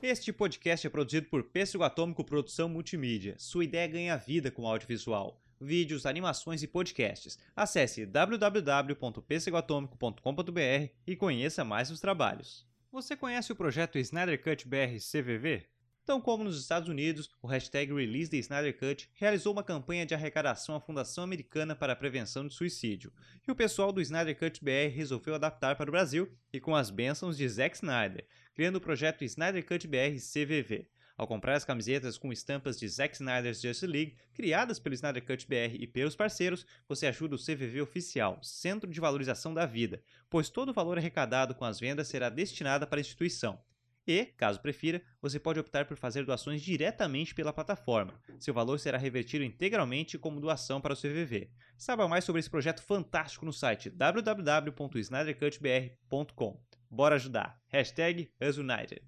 Este podcast é produzido por Pêssego Atômico Produção Multimídia. Sua ideia ganha vida com audiovisual. Vídeos, animações e podcasts. Acesse www.pêssegoatômico.com.br e conheça mais os trabalhos. Você conhece o projeto Snyder Cut BR CVV? Tão como nos Estados Unidos, o hashtag Release the Snyder Cut realizou uma campanha de arrecadação à Fundação Americana para a Prevenção de Suicídio, e o pessoal do Snyder Cut BR resolveu adaptar para o Brasil e com as bênçãos de Zack Snyder, criando o projeto Snyder Cut BR CVV. Ao comprar as camisetas com estampas de Zack Snyder's Justice League, criadas pelo Snyder Cut BR e pelos parceiros, você ajuda o CVV Oficial, Centro de Valorização da Vida, pois todo o valor arrecadado com as vendas será destinado para a instituição. E, caso prefira, você pode optar por fazer doações diretamente pela plataforma. Seu valor será revertido integralmente como doação para o CVV. Saiba mais sobre esse projeto fantástico no site www.snydercutbr.com. Bora ajudar! Hashtag UsUnited.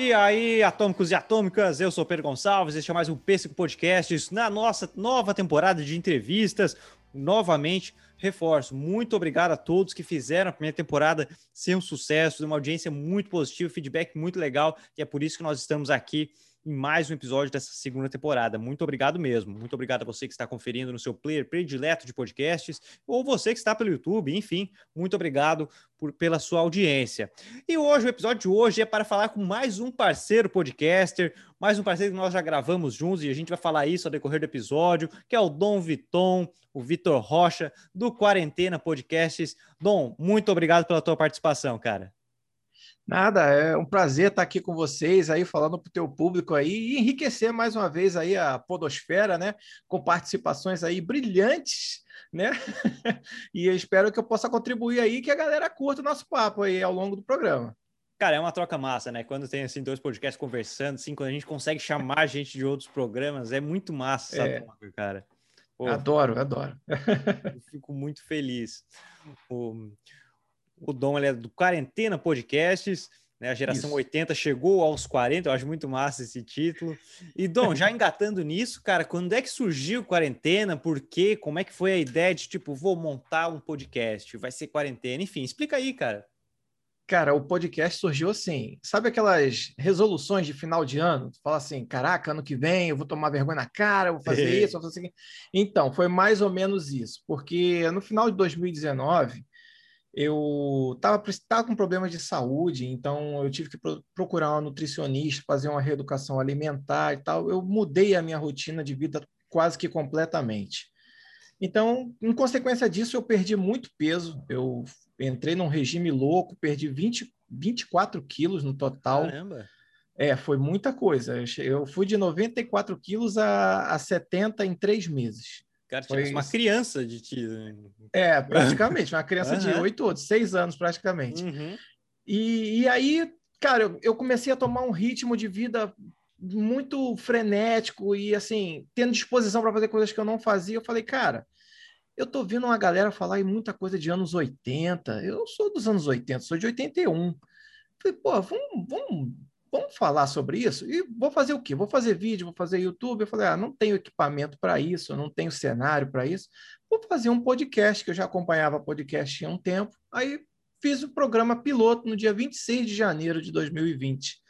E aí, atômicos e atômicas, eu sou Pedro Gonçalves, este é mais um Pêssego Podcast, na nossa nova temporada de entrevistas, novamente, reforço, muito obrigado a todos que fizeram a primeira temporada ser um sucesso, uma audiência muito positiva, feedback muito legal, e é por isso que nós estamos aqui em mais um episódio dessa segunda temporada. Muito obrigado mesmo. Muito obrigado a você que está conferindo no seu player predileto de podcasts, ou você que está pelo YouTube, enfim, muito obrigado por, pela sua audiência. E hoje, o episódio de hoje é para falar com mais um parceiro podcaster, mais um parceiro que nós já gravamos juntos e a gente vai falar isso ao decorrer do episódio, que é o Dom Viton, o Vitor Rocha, do Quarentena Podcasts. Dom, muito obrigado pela tua participação, cara. Nada, é um prazer estar aqui com vocês aí, falando para o teu público aí e enriquecer mais uma vez aí a podosfera, né? Com participações aí brilhantes, né? e eu espero que eu possa contribuir aí que a galera curta o nosso papo aí ao longo do programa. Cara, é uma troca massa, né? Quando tem assim dois podcasts conversando, assim, quando a gente consegue chamar gente de outros programas, é muito massa essa é. troca, cara. Pô, adoro, adoro. fico muito feliz. O... O Dom ele é do Quarentena Podcasts, né? A geração Isso. 80 chegou aos 40, eu acho muito massa esse título. E Dom, já engatando nisso, cara, quando é que surgiu Quarentena? Por quê? Como é que foi a ideia de tipo, vou montar um podcast, vai ser quarentena? Enfim, explica aí, cara. Cara, o podcast surgiu assim. Sabe aquelas resoluções de final de ano? Tu fala assim: caraca, ano que vem eu vou tomar vergonha na cara, vou fazer isso, vou fazer isso. Então, foi mais ou menos isso. Porque no final de 2019, eu estava com problemas de saúde, então eu tive que pro, procurar uma nutricionista, fazer uma reeducação alimentar e tal. Eu mudei a minha rotina de vida quase que completamente. Então, em consequência disso, eu perdi muito peso. Eu entrei num regime louco, perdi 20, 24 quilos no total. Caramba! É, foi muita coisa. Eu fui de 94 quilos a, a 70 em três meses. Cara, foi uma criança de ti. Né? É, praticamente, uma criança uhum. de oito ou seis anos, praticamente. Uhum. E, e aí, cara, eu, eu comecei a tomar um ritmo de vida muito frenético e, assim, tendo disposição para fazer coisas que eu não fazia. Eu falei, cara, eu tô vendo uma galera falar em muita coisa de anos 80. Eu sou dos anos 80, sou de 81. Falei, pô, vamos, vamos vamos falar sobre isso? E vou fazer o quê? Vou fazer vídeo, vou fazer YouTube. Eu falei, ah, não tenho equipamento para isso, não tenho cenário para isso. Vou fazer um podcast, que eu já acompanhava podcast há um tempo. Aí fiz o programa piloto no dia 26 de janeiro de 2020.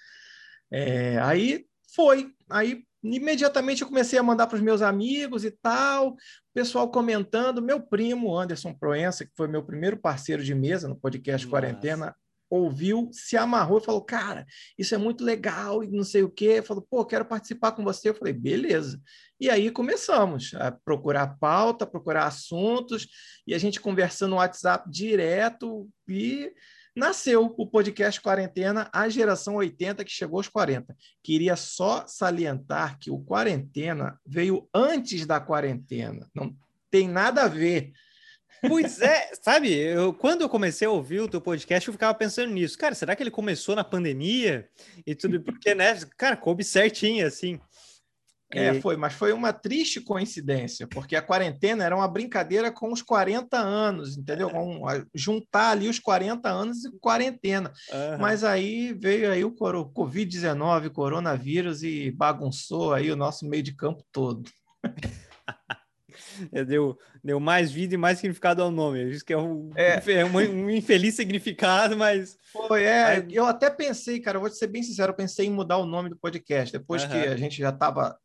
É, aí foi, aí imediatamente eu comecei a mandar para os meus amigos e tal, pessoal comentando, meu primo Anderson Proença, que foi meu primeiro parceiro de mesa no podcast Nossa. Quarentena, ouviu, se amarrou e falou: Cara, isso é muito legal e não sei o quê. Falou: Pô, quero participar com você. Eu falei: Beleza. E aí começamos a procurar pauta, procurar assuntos, e a gente conversando no WhatsApp direto e nasceu o podcast Quarentena, a geração 80 que chegou aos 40. Queria só salientar que o Quarentena veio antes da quarentena, não tem nada a ver. Pois é, sabe, eu, quando eu comecei a ouvir o teu podcast, eu ficava pensando nisso. Cara, será que ele começou na pandemia e tudo? Porque, né, cara, coube certinho, assim. É, e... foi, mas foi uma triste coincidência, porque a quarentena era uma brincadeira com os 40 anos, entendeu? Com, juntar ali os 40 anos e quarentena. Uhum. Mas aí veio aí o Covid-19, coronavírus, e bagunçou aí o nosso meio de campo todo. É, deu, deu mais vida e mais significado ao nome. Isso que é um, é. é um, um, infeliz significado, mas. Foi, é. Eu até pensei, cara, eu vou ser bem sincero, eu pensei em mudar o nome do podcast. Depois uhum. que a gente já estava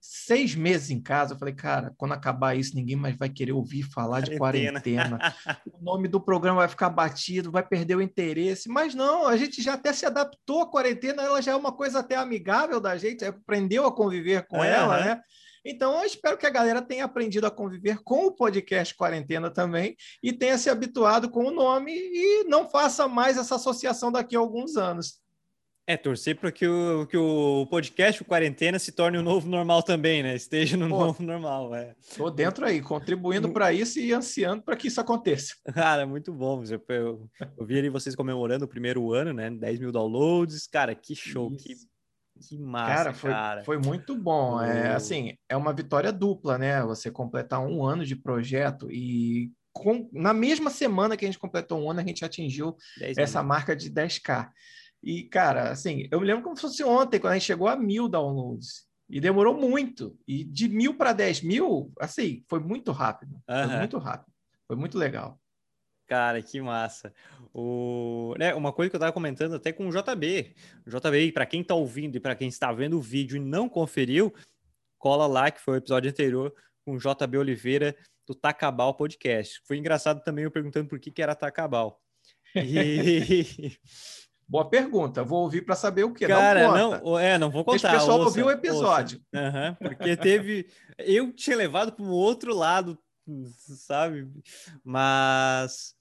seis meses em casa, eu falei, cara, quando acabar isso, ninguém mais vai querer ouvir falar de quarentena. o nome do programa vai ficar batido, vai perder o interesse. Mas não, a gente já até se adaptou à quarentena, ela já é uma coisa até amigável da gente, aprendeu a conviver com é, ela, né? Então, eu espero que a galera tenha aprendido a conviver com o podcast Quarentena também e tenha se habituado com o nome e não faça mais essa associação daqui a alguns anos. É, torcer para que o, que o podcast o Quarentena se torne o novo normal também, né? Esteja no Pô, novo normal. É. Tô dentro aí, contribuindo para isso e ansiando para que isso aconteça. Cara, muito bom. Eu, eu, eu, vi ali vocês comemorando o primeiro ano, né? 10 mil downloads. Cara, que show, que que massa, cara. Foi, cara. foi muito bom. É assim, é uma vitória dupla, né? Você completar um ano de projeto e com, na mesma semana que a gente completou um ano, a gente atingiu essa marca de 10k. E, cara, assim, eu me lembro como se fosse ontem, quando a gente chegou a mil downloads. E demorou muito. E de mil para 10 mil, assim, foi muito rápido. Uhum. Foi muito rápido. Foi muito legal. Cara, que massa. O, né, uma coisa que eu estava comentando até com o JB. O JB, para quem está ouvindo e para quem está vendo o vídeo e não conferiu, cola lá, que foi o episódio anterior com o JB Oliveira do Tacabal Podcast. Foi engraçado também eu perguntando por que, que era Tacabal. E... Boa pergunta. Vou ouvir para saber o que. Cara, não, não, é, não vou contar. Deixa o pessoal ouça, ouvir o episódio. Uhum, porque teve. eu tinha levado para o outro lado, sabe? Mas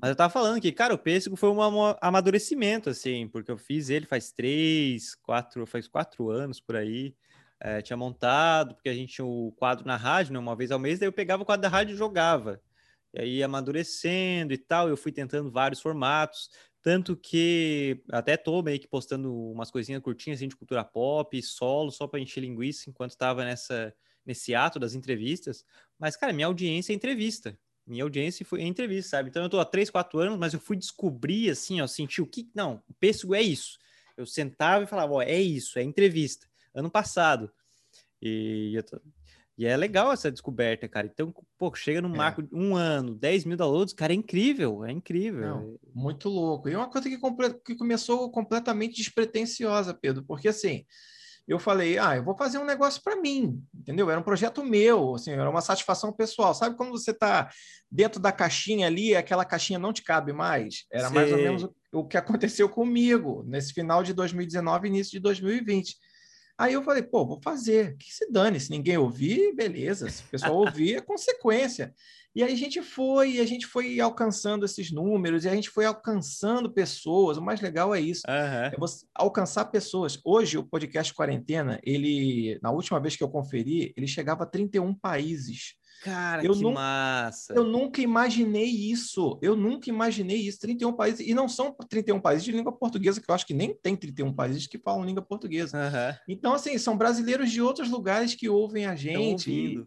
mas eu tava falando que, cara, o pêssego foi um amadurecimento, assim, porque eu fiz ele faz três, quatro, faz quatro anos por aí. É, tinha montado, porque a gente tinha o quadro na rádio, né, uma vez ao mês, daí eu pegava o quadro da rádio e jogava. E aí amadurecendo e tal, eu fui tentando vários formatos, tanto que até tô meio que postando umas coisinhas curtinhas assim, de cultura pop, solo, só para encher linguiça, enquanto estava nessa, nesse ato das entrevistas. Mas, cara, minha audiência é entrevista minha audiência foi entrevista, sabe? Então eu tô há 3, 4 anos, mas eu fui descobrir assim, ó, sentir o que. Não, o pêssego é isso. Eu sentava e falava, ó, é isso, é entrevista. Ano passado. E, tô... e é legal essa descoberta, cara. Então, pô, chega no é. marco de um ano, 10 mil downloads, cara, é incrível, é incrível. Não, muito louco. E uma coisa que, que começou completamente despretensiosa, Pedro, porque assim eu falei, ah, eu vou fazer um negócio para mim, entendeu? Era um projeto meu, assim, era uma satisfação pessoal. Sabe quando você está dentro da caixinha ali, aquela caixinha não te cabe mais? Era Sim. mais ou menos o, o, que aconteceu comigo nesse final de 2019 início de 2020. Aí eu falei, pô, vou fazer, que se dane, se ninguém ouvir, beleza, se o pessoal ouvir, é consequência. E aí a gente foi, e a gente foi alcançando esses números, e a gente foi alcançando pessoas. O mais legal é isso, uhum. é você alcançar pessoas. Hoje, o podcast Quarentena, ele, na última vez que eu conferi, ele chegava a 31 países. Cara, eu que nunca, massa! Eu nunca imaginei isso. Eu nunca imaginei isso. 31 países. E não são 31 países de língua portuguesa, que eu acho que nem tem 31 países que falam língua portuguesa. Uhum. Então, assim, são brasileiros de outros lugares que ouvem a gente.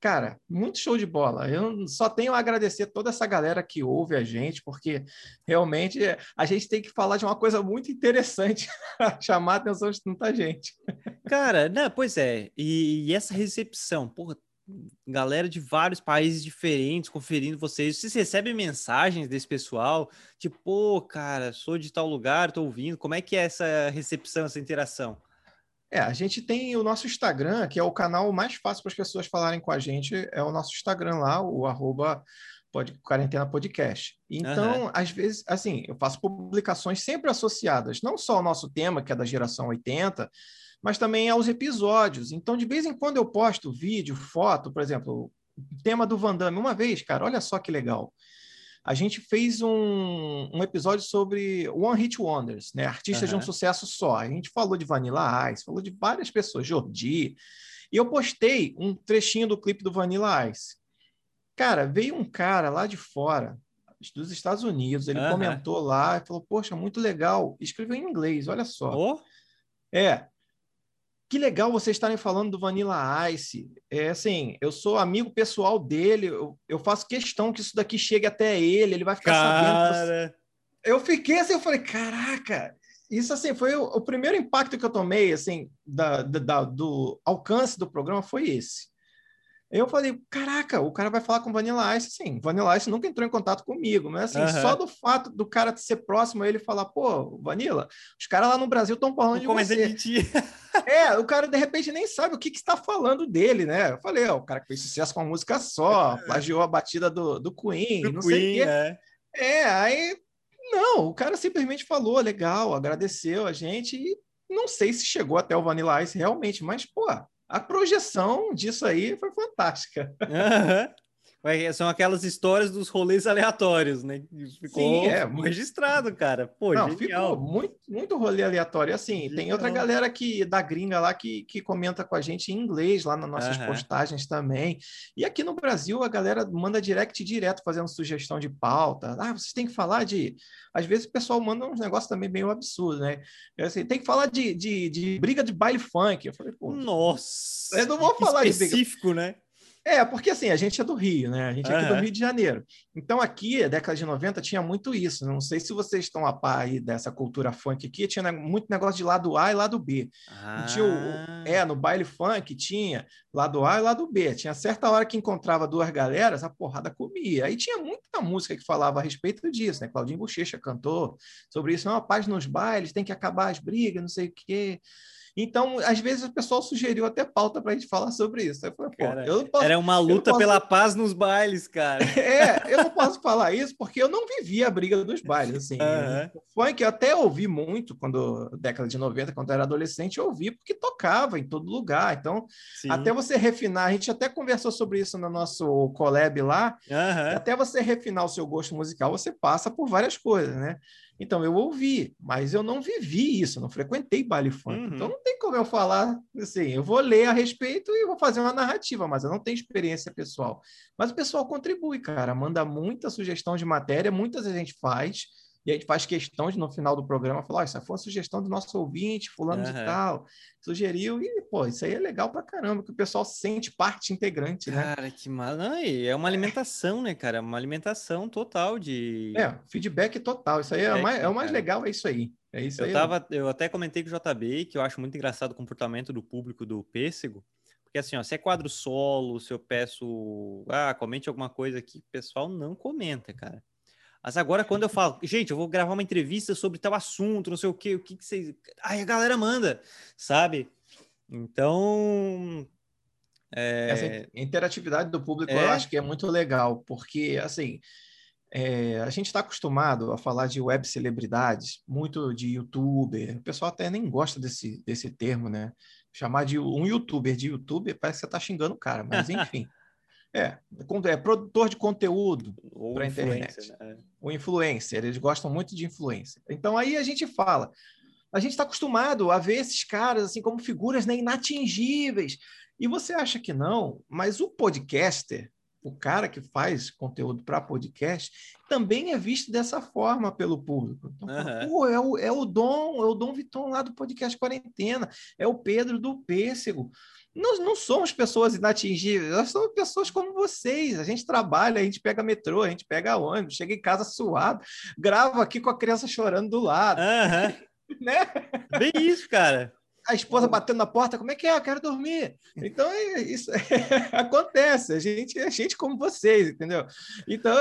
Cara, muito show de bola. Eu só tenho a agradecer toda essa galera que ouve a gente, porque realmente a gente tem que falar de uma coisa muito interessante para chamar a atenção de tanta gente. Cara, né, pois é. E, e, essa recepção, porra, galera de vários países diferentes conferindo vocês. Vocês recebem mensagens desse pessoal? Tipo, pô, cara, sou de tal lugar, tô ouvindo. Como é que é essa recepção, essa interação? É, a gente tem o nosso Instagram, que é o canal mais fácil para as pessoas falarem com a gente, é o nosso Instagram lá, o arroba quarentena podcast. Então, uhum. às vezes, assim, eu faço publicações sempre associadas, não só ao nosso tema, que é da geração 80, mas também aos episódios. Então, de vez em quando eu posto vídeo, foto, por exemplo, o tema do Van Damme. Uma vez, cara, olha só que legal a gente fez um, um episódio sobre One Hit Wonders, né? Artistas uhum. de um sucesso só. A gente falou de Vanilla Ice, falou de várias pessoas, Jordi. E eu postei um trechinho do clipe do Vanilla Ice. Cara, veio um cara lá de fora, dos Estados Unidos, ele uhum. comentou lá e falou: Poxa, muito legal. Escreveu em inglês, olha só. Oh? É, que legal vocês estarem falando do Vanilla Ice. É assim, eu sou amigo pessoal dele, eu, eu faço questão que isso daqui chegue até ele, ele vai ficar Cara... sabendo. Eu fiquei assim, eu falei, caraca, isso assim foi o, o primeiro impacto que eu tomei assim da, da, do alcance do programa foi esse. Eu falei, caraca, o cara vai falar com Vanilla Ice, sim. Vanilla Ice nunca entrou em contato comigo, mas assim, uhum. só do fato do cara ser próximo a ele falar, pô, Vanilla, os caras lá no Brasil estão falando de você. É, o cara de repente nem sabe o que está falando dele, né? Eu falei, ó, o cara que fez sucesso com uma música só, plagiou a batida do, do Queen, do não Queen, sei o quê. É. é, aí não, o cara simplesmente falou, legal, agradeceu a gente e não sei se chegou até o Vanilla Ice realmente, mas, pô, a projeção disso aí foi fantástica. Uhum. São aquelas histórias dos rolês aleatórios, né? Ficou, Sim, é, registrado, cara. Pô, Não, genial. ficou muito, muito rolê aleatório. Assim, genial. tem outra galera que da gringa lá que, que comenta com a gente em inglês lá nas nossas uhum. postagens também. E aqui no Brasil a galera manda direct direto fazendo sugestão de pauta. Ah, vocês têm que falar de. Às vezes o pessoal manda uns negócios também meio absurdos, né? Assim, tem que falar de, de, de briga de baile funk. Eu falei, pô. Nossa! Eu não vou falar específico, de briga. né? É, porque assim, a gente é do Rio, né? A gente é aqui do Rio de Janeiro. Então, aqui, década de 90, tinha muito isso. Não sei se vocês estão a par aí dessa cultura funk aqui, tinha muito negócio de lado A e lado B. Ah. Tinha o, é, no baile funk tinha lado A e lado B. Tinha certa hora que encontrava duas galeras, a porrada comia. Aí tinha muita música que falava a respeito disso, né? Claudinho Bochecha cantou sobre isso. Não, a paz nos bailes, tem que acabar as brigas, não sei o quê. Então, às vezes, o pessoal sugeriu até pauta para a gente falar sobre isso. Eu falei, cara, eu posso, era uma luta posso... pela paz nos bailes, cara. É, eu não posso falar isso porque eu não vivi a briga dos bailes. Assim. Uhum. O funk eu até ouvi muito quando, década de 90, quando eu era adolescente, eu ouvi porque tocava em todo lugar. Então, Sim. até você refinar, a gente até conversou sobre isso no nosso collab lá, uhum. até você refinar o seu gosto musical, você passa por várias coisas, né? Então, eu ouvi, mas eu não vivi isso, não frequentei baile funk. Uhum. Então, não tem como eu falar assim, eu vou ler a respeito e vou fazer uma narrativa, mas eu não tenho experiência pessoal. Mas o pessoal contribui, cara, manda muita sugestão de matéria, muitas a gente faz, e a gente faz questão de, no final do programa, falar: oh, isso foi uma sugestão do nosso ouvinte, fulano uhum. de tal, sugeriu, e, pô, isso aí é legal pra caramba, que o pessoal sente parte integrante, né? Cara, que mal. é uma alimentação, né, cara? Uma alimentação total de. É, feedback total. Isso aí é, mais, é o mais legal, é isso aí. É isso eu aí. Tava, eu até comentei com o JB que eu acho muito engraçado o comportamento do público do Pêssego. Porque assim, ó, se é quadro solo, se eu peço, ah, comente alguma coisa aqui, o pessoal não comenta, cara. Mas agora, quando eu falo, gente, eu vou gravar uma entrevista sobre tal assunto, não sei o quê, o que, que vocês. Ai, a galera manda, sabe? Então. É... Essa interatividade do público é... eu acho que é muito legal, porque, assim, é, a gente está acostumado a falar de web celebridades, muito de youtuber. O pessoal até nem gosta desse, desse termo, né? Chamar de um youtuber de youtuber parece que você está xingando o cara, mas enfim. É, é produtor de conteúdo para a internet. Né? O influencer, eles gostam muito de influencer. Então aí a gente fala, a gente está acostumado a ver esses caras assim como figuras né, inatingíveis. E você acha que não, mas o podcaster, o cara que faz conteúdo para podcast, também é visto dessa forma pelo público. Então, uhum. Pô, é, o, é o Dom, é o Dom Viton lá do podcast Quarentena, é o Pedro do Pêssego nós não somos pessoas inatingíveis, nós somos pessoas como vocês. A gente trabalha, a gente pega metrô, a gente pega ônibus, chega em casa suado, grava aqui com a criança chorando do lado. Uhum. né? Bem isso, cara. A esposa batendo na porta, como é que é? Eu quero dormir. Então, é, isso acontece. A gente é gente como vocês, entendeu? Então,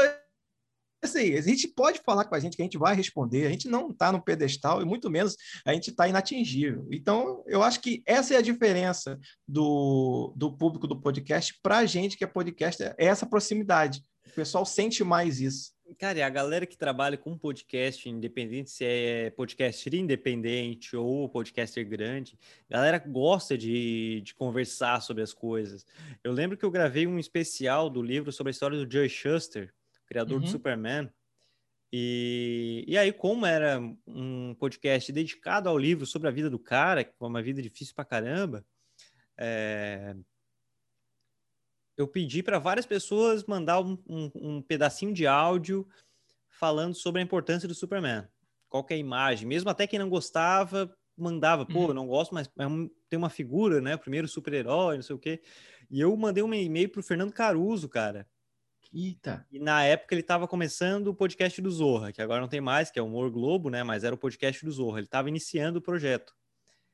assim, a gente pode falar com a gente que a gente vai responder, a gente não está no pedestal e muito menos a gente está inatingível. Então, eu acho que essa é a diferença do, do público do podcast para a gente que é podcast, é essa proximidade. O pessoal sente mais isso. Cara, e a galera que trabalha com podcast, independente se é podcaster independente ou podcaster grande, a galera gosta de, de conversar sobre as coisas. Eu lembro que eu gravei um especial do livro sobre a história do Joe Shuster, criador uhum. do Superman. E, e aí, como era um podcast dedicado ao livro sobre a vida do cara, que foi uma vida difícil pra caramba, é... eu pedi para várias pessoas mandar um, um, um, pedacinho de áudio falando sobre a importância do Superman. Qualquer imagem, mesmo até quem não gostava, mandava, pô, uhum. não gosto, mas é tem uma figura, né? Primeiro super-herói, não sei o quê. E eu mandei um e-mail pro Fernando Caruso, cara, Eita. E na época ele estava começando o podcast do Zorra, que agora não tem mais, que é o Humor Globo, né? Mas era o podcast do Zorra. Ele estava iniciando o projeto.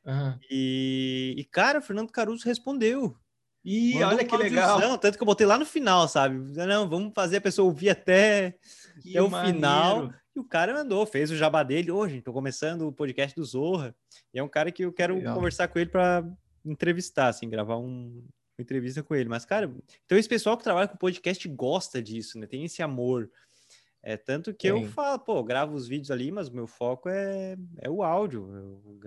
Uhum. E, e, cara, o Fernando Caruso respondeu. E Mandou olha que legal. Tanto que eu botei lá no final, sabe? Não, vamos fazer a pessoa ouvir até, até o final. E o cara mandou, fez o jabá dele. Ô, gente, tô começando o podcast do Zorra. E é um cara que eu quero legal. conversar com ele para entrevistar, assim, gravar um, entrevista com ele. Mas, cara, então esse pessoal que trabalha com podcast gosta disso, né? Tem esse amor. É tanto que Sim. eu falo, pô, eu gravo os vídeos ali, mas o meu foco é, é o áudio. Eu...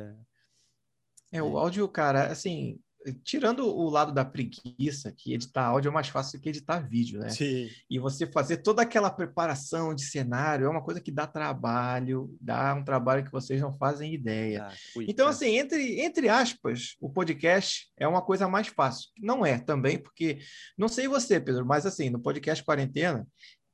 É, o áudio, cara, assim, tirando o lado da preguiça, que editar áudio é mais fácil do que editar vídeo, né? Sim. E você fazer toda aquela preparação de cenário é uma coisa que dá trabalho, dá um trabalho que vocês não fazem ideia. Ah, então, assim, entre, entre aspas, o podcast é uma coisa mais fácil. Não é também, porque não sei você, Pedro, mas assim, no podcast Quarentena,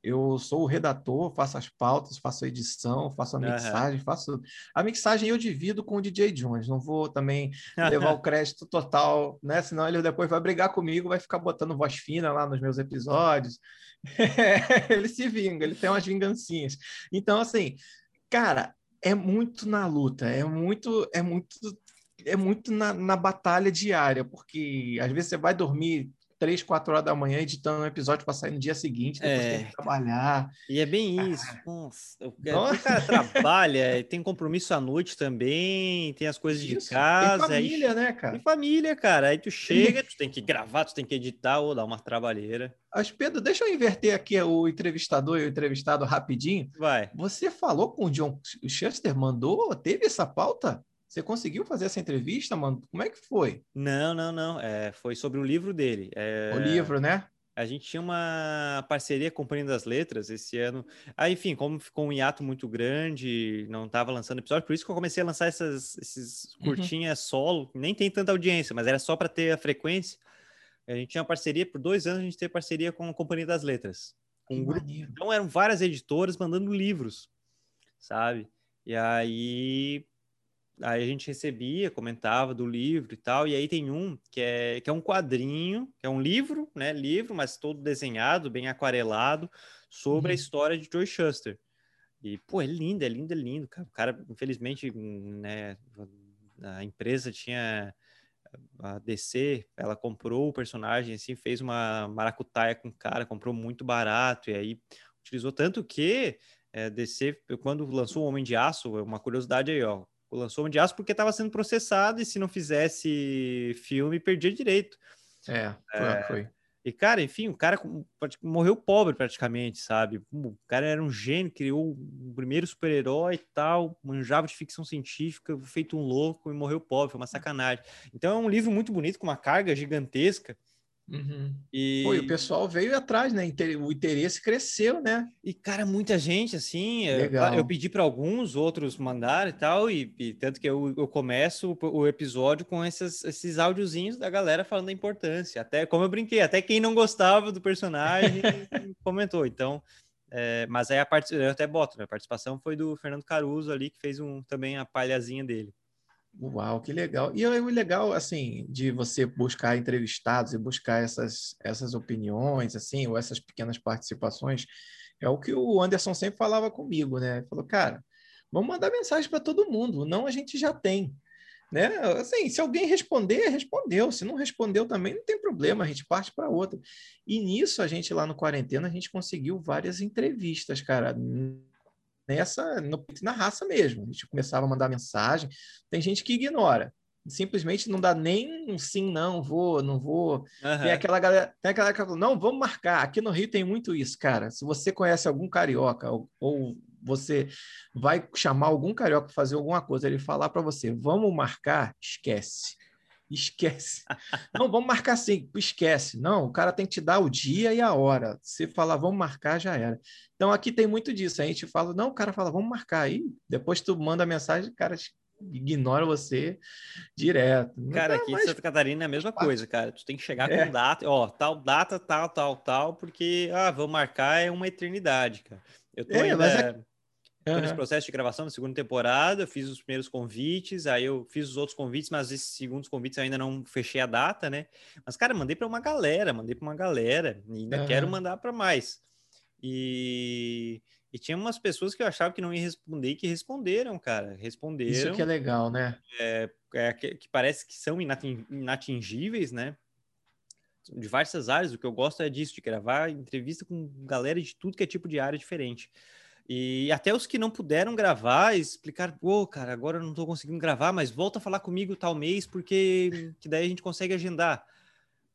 eu sou o redator, faço as pautas, faço a edição, faço a mixagem, uhum. faço a mixagem eu divido com o DJ Jones. Não vou também levar o crédito total, né? Senão ele depois vai brigar comigo, vai ficar botando voz fina lá nos meus episódios. ele se vinga, ele tem umas vingancinhas. Então, assim, cara, é muito na luta, é muito, é muito é muito na, na batalha diária, porque às vezes você vai dormir três, quatro horas da manhã editando um episódio para sair no dia seguinte, depois é. tem que trabalhar. E é bem ah. isso. Nossa, o cara trabalha, tem compromisso à noite também, tem as coisas isso. de casa. Tem família, aí... né, cara? Tem família, cara. Aí tu chega, tu tem que gravar, tu tem que editar ou dar uma trabalheira. Mas, Pedro, deixa eu inverter aqui o entrevistador e o entrevistado rapidinho. Vai. Você falou com o John Schuster, mandou, teve essa pauta? Você conseguiu fazer essa entrevista, mano? Como é que foi? Não, não, não. É, foi sobre o livro dele. É... O livro, né? A gente tinha uma parceria com o Companhia das Letras esse ano. Ah, enfim, como ficou um hiato muito grande, não estava lançando episódio, por isso que eu comecei a lançar essas, esses uhum. curtinhas uhum. solo. Nem tem tanta audiência, mas era só para ter a frequência. A gente tinha uma parceria, por dois anos a gente teve parceria com a Companhia das Letras. Um grupo. Então eram várias editoras mandando livros, sabe? E aí aí a gente recebia, comentava do livro e tal, e aí tem um que é, que é um quadrinho, que é um livro, né, livro, mas todo desenhado, bem aquarelado, sobre uhum. a história de Joy Shuster. E, pô, é lindo, é lindo, é lindo, cara. O cara, infelizmente, né, a empresa tinha a DC, ela comprou o personagem, assim, fez uma maracutaia com o cara, comprou muito barato, e aí utilizou tanto que é, DC, quando lançou o Homem de Aço, uma curiosidade aí, ó, lançou Homem de Aço porque estava sendo processado e se não fizesse filme, perdia direito. É, foi. É, foi. E, cara, enfim, o cara morreu pobre praticamente, sabe? O cara era um gênio, criou o primeiro super-herói e tal, manjava de ficção científica, feito um louco e morreu pobre, foi uma sacanagem. Então é um livro muito bonito, com uma carga gigantesca. Uhum. E... Pô, e o pessoal veio atrás, né? O interesse cresceu, né? E, cara, muita gente, assim. Legal. Eu, eu pedi para alguns, outros mandaram e tal, e, e tanto que eu, eu começo o, o, episódio com esses, esses áudiozinhos da galera falando da importância. Até, como eu brinquei, até quem não gostava do personagem comentou. Então, é, mas aí a parte, eu até boto, né? A participação foi do Fernando Caruso ali, que fez um, também a palhazinha dele. Uau, que legal. E o legal, assim, de você buscar entrevistados e buscar essas, essas opiniões, assim, ou essas pequenas participações, é o que o Anderson sempre falava comigo, né? Ele falou, cara, vamos mandar mensagem para todo mundo, não a gente já tem. Né? Assim, se alguém responder, respondeu. Se não respondeu também, não tem problema, a gente parte para outra. E nisso, a gente lá no Quarentena, a gente conseguiu várias entrevistas, cara nessa no, na raça mesmo. A gente começava a mandar mensagem. Tem gente que ignora. Simplesmente não dá nem um sim, não, vou, não vou. Uhum. Tem aquela galera, tem aquela galera que fala, não, vamos marcar. Aqui no Rio tem muito isso, cara. Se você conhece algum carioca ou, ou você vai chamar algum carioca para fazer alguma coisa, ele falar para você, vamos marcar, esquece esquece. Não, vamos marcar sim, esquece. Não, o cara tem que te dar o dia e a hora. Se falar, vamos marcar, já era. Então aqui tem muito disso. A gente fala, não, o cara fala, vamos marcar aí. Depois tu manda a mensagem, o cara ignora você direto. Cara, aqui mas... em Santa Catarina é a mesma coisa, cara. Tu tem que chegar é. com data, ó, tal data, tal, tal, tal, porque, ah, vamos marcar é uma eternidade, cara. Eu tô é, ainda... Uhum. nesse processo de gravação da segunda temporada, fiz os primeiros convites, aí eu fiz os outros convites, mas esses segundos convites ainda não fechei a data, né? Mas, cara, mandei para uma galera, mandei para uma galera, e ainda uhum. quero mandar para mais. E, e tinha umas pessoas que eu achava que não ia responder e que responderam, cara. Responderam. Isso que é legal, né? É, é que, que, parece que são inatingíveis, né? diversas áreas. O que eu gosto é disso, de gravar entrevista com galera de tudo que é tipo de área diferente. E até os que não puderam gravar, explicar, pô, cara, agora eu não tô conseguindo gravar, mas volta a falar comigo tal mês, porque que daí a gente consegue agendar.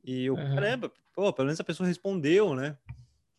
E eu, uhum. caramba, pô, pelo menos a pessoa respondeu, né?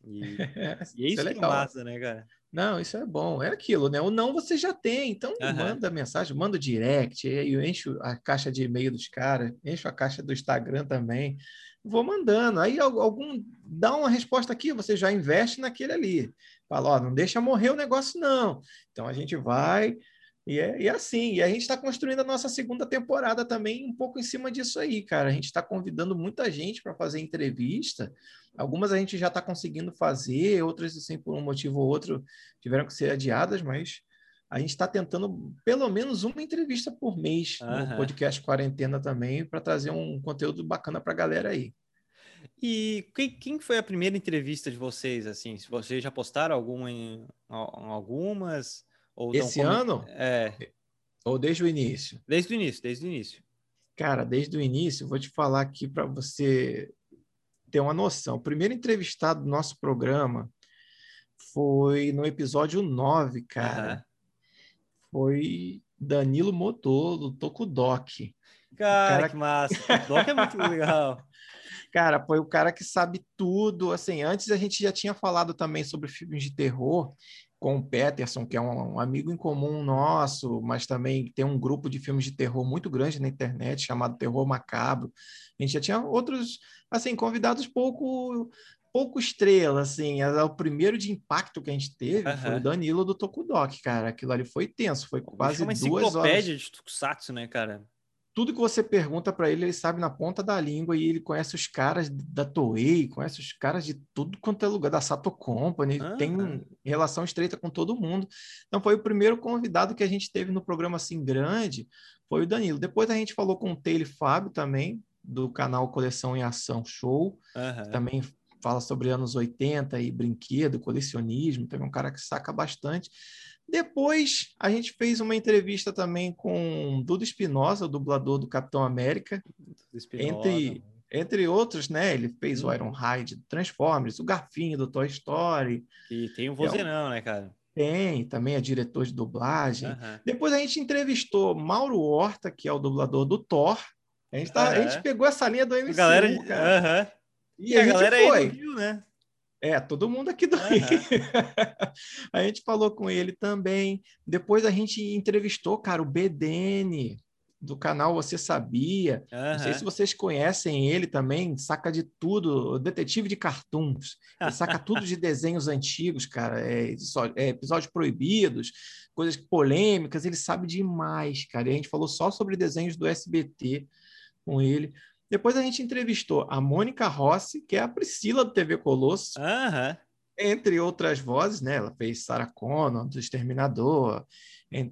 E, e é isso, isso é que é massa, né, cara? Não, isso é bom. É aquilo, né? O não você já tem, então uhum. manda mensagem, manda direct, eu encho a caixa de e-mail dos caras, encho a caixa do Instagram também, vou mandando. Aí algum dá uma resposta aqui, você já investe naquele ali. Fala, ó, não deixa morrer o negócio, não. Então a gente vai, e é, e é assim, e a gente está construindo a nossa segunda temporada também um pouco em cima disso aí, cara. A gente está convidando muita gente para fazer entrevista. Algumas a gente já está conseguindo fazer, outras, assim, por um motivo ou outro, tiveram que ser adiadas, mas a gente está tentando pelo menos uma entrevista por mês uhum. no podcast Quarentena também, para trazer um conteúdo bacana para a galera aí. E quem, quem, foi a primeira entrevista de vocês, assim? Se vocês já postaram alguma em, algumas? Ou Esse ano? É. Ou desde o início? Desde o início, desde o início. Cara, desde o início, vou te falar aqui para você ter uma noção. O primeiro entrevistado do nosso programa foi no episódio 9, cara. Uhum. Foi Danilo Motor, do Tokudok. Cara, cara, que massa. Tokudok é muito legal. Cara, foi o cara que sabe tudo. Assim, antes a gente já tinha falado também sobre filmes de terror com o Peterson, que é um, um, amigo em comum nosso, mas também tem um grupo de filmes de terror muito grande na internet, chamado Terror Macabro. A gente já tinha outros, assim, convidados pouco pouco estrela, assim, o primeiro de impacto que a gente teve uhum. foi o Danilo do Tokudok, cara, aquilo ali foi tenso, foi quase duas horas. uma enciclopédia de Tokusatsu, né, cara? Tudo que você pergunta para ele, ele sabe na ponta da língua e ele conhece os caras da Toei, conhece os caras de tudo quanto é lugar, da Sato Company, ah, tem relação estreita com todo mundo. Então foi o primeiro convidado que a gente teve no programa assim grande, foi o Danilo. Depois a gente falou com o Taylor Fábio também, do canal Coleção em Ação Show, uhum. também fala sobre anos 80 e brinquedo, colecionismo, também um cara que saca bastante. Depois, a gente fez uma entrevista também com Dudu Espinosa, dublador do Capitão América. Entre, entre outros, né? Ele fez hum. o Iron Hide do Transformers, o Garfinho do Toy Story. E tem o Vozenão, é um... né, cara? Tem, também é diretor de dublagem. Uhum. Depois a gente entrevistou Mauro Horta, que é o dublador do Thor. A gente, tá, a gente pegou essa linha do MCU, a galera, cara. Uhum. E, e, a, a galera foi. aí viu, né? É, todo mundo aqui do uhum. Rio. a gente falou com ele também. Depois a gente entrevistou, cara, o BDN do canal Você Sabia. Uhum. Não sei se vocês conhecem ele também, saca de tudo, detetive de cartoons. Ele saca tudo de desenhos antigos, cara, é, é, episódios proibidos, coisas polêmicas, ele sabe demais, cara. E a gente falou só sobre desenhos do SBT com ele. Depois a gente entrevistou a Mônica Rossi, que é a Priscila do TV Colosso. Uhum. Entre outras vozes, né? Ela fez Sarah Connor, do Exterminador,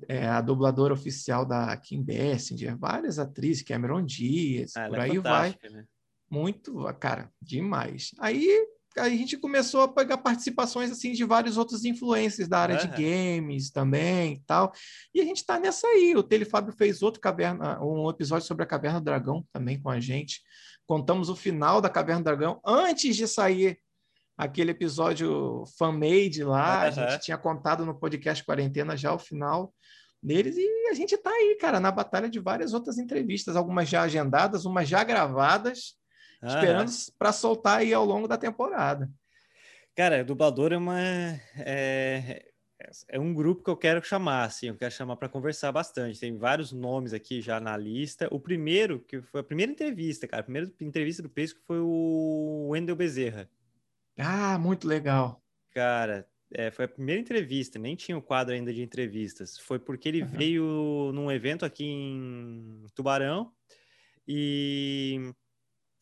é a dubladora oficial da Kim Bessinger, várias atrizes, Cameron Diaz, ah, por é aí vai. Né? Muito, cara, demais. Aí a gente começou a pegar participações assim de vários outros influencers da área uhum. de games também e tal. E a gente está nessa aí. O Telefábio fez outro caverna, um episódio sobre a Caverna do Dragão também com a gente. Contamos o final da Caverna do Dragão antes de sair aquele episódio fan-made lá. Uhum. A gente tinha contado no podcast Quarentena já o final deles e a gente está aí, cara, na batalha de várias outras entrevistas, algumas já agendadas, umas já gravadas ah, esperando para soltar aí ao longo da temporada. Cara, dublador é uma é, é um grupo que eu quero chamar, assim, eu quero chamar para conversar bastante. Tem vários nomes aqui já na lista. O primeiro, que foi a primeira entrevista, cara, a primeira entrevista do Pesco foi o Wendel Bezerra. Ah, muito legal. Cara, é, foi a primeira entrevista, nem tinha o quadro ainda de entrevistas. Foi porque ele uhum. veio num evento aqui em Tubarão e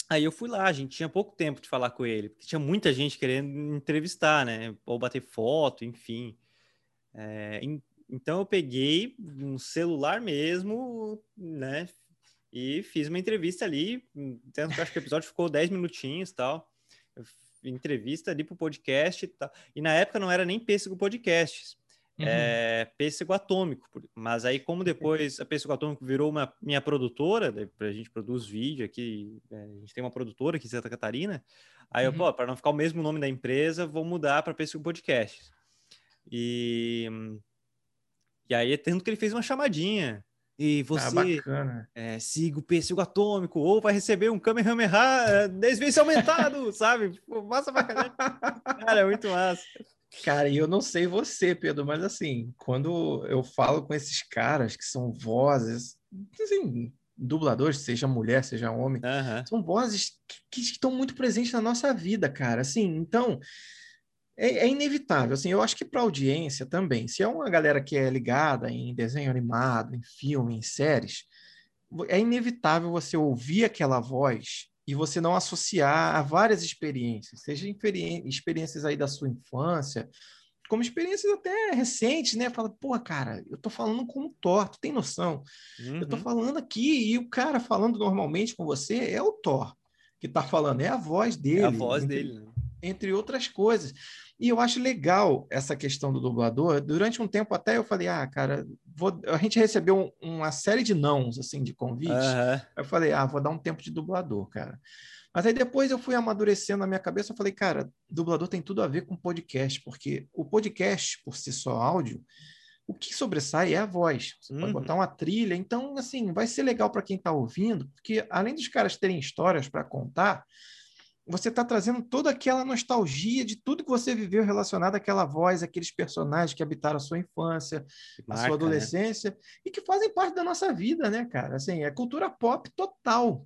Aí eu fui lá, a gente tinha pouco tempo de falar com ele, porque tinha muita gente querendo entrevistar, né? Ou bater foto, enfim. É, em, então eu peguei um celular mesmo, né? E fiz uma entrevista ali. Tanto que acho que o episódio ficou 10 minutinhos tal. Eu, entrevista ali pro podcast e tal. E na época não era nem Pêssego Podcasts. Uhum. é Pêssego Atômico. Mas aí, como depois a Pêssego Atômico virou uma minha produtora, a gente produz vídeo aqui, é, a gente tem uma produtora aqui em Santa Catarina, aí uhum. eu, pô, para não ficar o mesmo nome da empresa, vou mudar para Pêssego Podcast. E, e aí, tanto que ele fez uma chamadinha. E ah, você ah, é, siga o pêssego atômico, ou vai receber um Kamehameha 10 vezes aumentado, sabe? Massa pra caramba. Cara, é muito massa. Cara, e eu não sei você, Pedro, mas assim, quando eu falo com esses caras que são vozes, assim, dubladores, seja mulher, seja homem, uhum. são vozes que, que, estão muito presentes na nossa vida, cara. Assim, então é, é inevitável. Assim, eu acho que para audiência também, se é uma galera que é ligada em desenho animado, em filme, em séries, é inevitável você ouvir aquela voz e você não associar a várias experiências, seja experiências aí da sua infância, como experiências até recentes, né? Fala, pô, cara, eu tô falando com um Thor, tu tem noção? Uhum. Eu tô uhum. falando aqui e o cara falando normalmente com você é o Thor que tá falando, é a voz dele. É a voz entre, dele, né? Entre outras coisas. E eu acho legal essa questão do dublador. Durante um tempo até eu falei, ah, cara, vou... a gente recebeu um, uma série de nãos, assim, de convites. Uhum. Eu falei, ah, vou dar um tempo de dublador, cara. Mas aí depois eu fui amadurecendo na minha cabeça, eu falei, cara, dublador tem tudo a ver com podcast, porque o podcast, por si só áudio, o que sobressai é a voz. Você uhum. pode botar uma trilha. Então, assim, vai ser legal para quem está ouvindo, porque além dos caras terem histórias para contar, você está trazendo toda aquela nostalgia de tudo que você viveu relacionado àquela voz, aqueles personagens que habitaram a sua infância, Marca, a sua né? adolescência, né? e que fazem parte da nossa vida, né, cara? Assim, é cultura pop total.